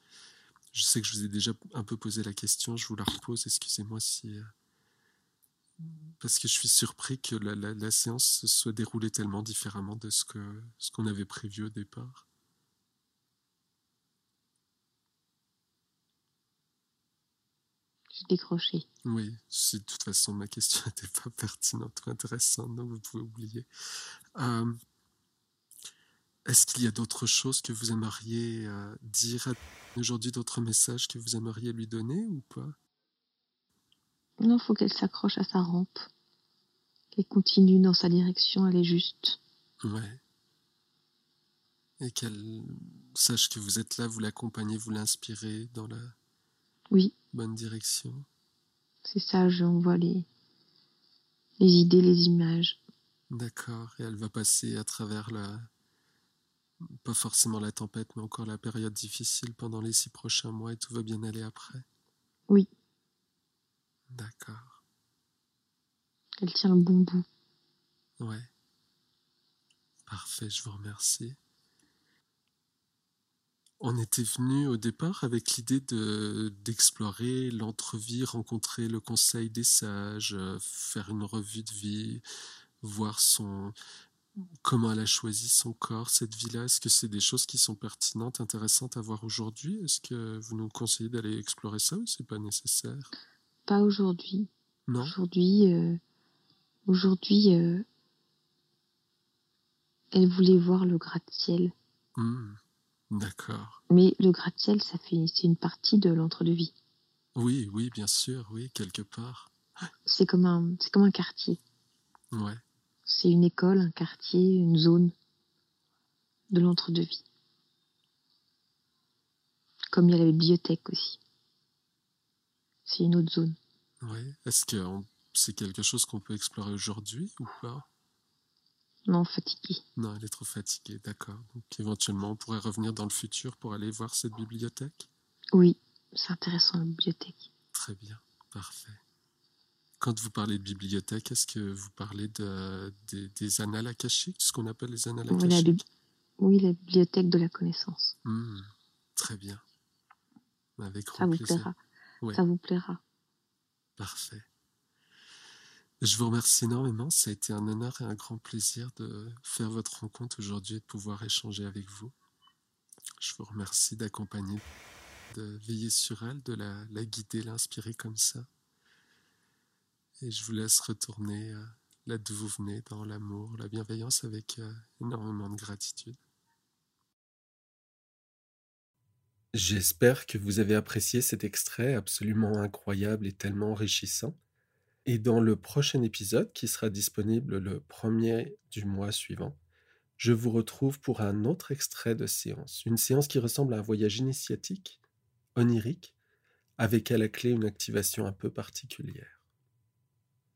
Je sais que je vous ai déjà un peu posé la question, je vous la repose, excusez-moi si... Euh, parce que je suis surpris que la, séance se soit déroulée tellement différemment de ce ce qu'on avait prévu au départ. J'ai décroché. Oui, de toute façon ma question n'était pas pertinente ou intéressante, donc vous pouvez oublier. Euh, est-ce qu'il y a d'autres choses que vous aimeriez euh, dire aujourd'hui, d'autres messages que vous aimeriez lui donner ou pas? Non, faut qu'elle s'accroche à sa rampe. Qu'elle continue dans sa direction, elle est juste. Ouais. Et qu'elle sache que vous êtes là, vous l'accompagnez, vous l'inspirez dans la oui. Bonne direction. C'est ça, on voit les, les idées, les images. D'accord. Et elle va passer à travers la, pas forcément la tempête, mais encore la période difficile pendant les six prochains mois et tout va bien aller après. Oui. D'accord. Elle tient le bon bout. Ouais. Parfait, je vous remercie. On était venu au départ avec l'idée de d'explorer l'entrevie, rencontrer le conseil des sages, faire une revue de vie, voir son comment elle a choisi son corps, cette vie-là. Est-ce que c'est des choses qui sont pertinentes, intéressantes à voir aujourd'hui? Est-ce que vous nous conseillez d'aller explorer ça ou c'est pas nécessaire? Pas aujourd'hui. Non? Aujourd'hui, euh, aujourd'hui, euh, elle voulait voir le gratte-ciel. Hmm. D'accord. Mais le gratte-ciel, ça fait, c'est une partie de l'entre-deux-vie. Oui, oui, bien sûr, oui, quelque part. C'est comme un, c'est comme un quartier. Ouais. C'est une école, un quartier, une zone de l'entre-deux-vie. Comme il y a la bibliothèque aussi c'est une autre zone. Oui. Est-ce que c'est quelque chose qu'on peut explorer aujourd'hui ou pas? Non, fatiguée. Non, elle est trop fatiguée, d'accord. Donc éventuellement, on pourrait revenir dans le futur pour aller voir cette bibliothèque? Oui, c'est intéressant la bibliothèque. Très bien, parfait. Quand vous parlez de bibliothèque, est-ce que vous parlez de, des annales akashiques, ce qu'on appelle les annales akashiques? Oui, la bibliothèque de la connaissance. Hmm, très bien. Avec Ça vous plaira. Ça vous plaira. Parfait. Je vous remercie énormément. Ça a été un honneur et un grand plaisir de faire votre rencontre aujourd'hui et de pouvoir échanger avec vous. Je vous remercie d'accompagner, de veiller sur elle, de la, la guider, l'inspirer comme ça. Et je vous laisse retourner euh, là d'où vous venez, dans l'amour, la bienveillance, avec euh, énormément de gratitude. J'espère que vous avez apprécié cet extrait absolument incroyable et tellement enrichissant. Et dans le prochain épisode, qui sera disponible le premier du mois suivant, je vous retrouve pour un autre extrait de séance. Une séance qui ressemble à un voyage initiatique, onirique, avec à la clé une activation un peu particulière.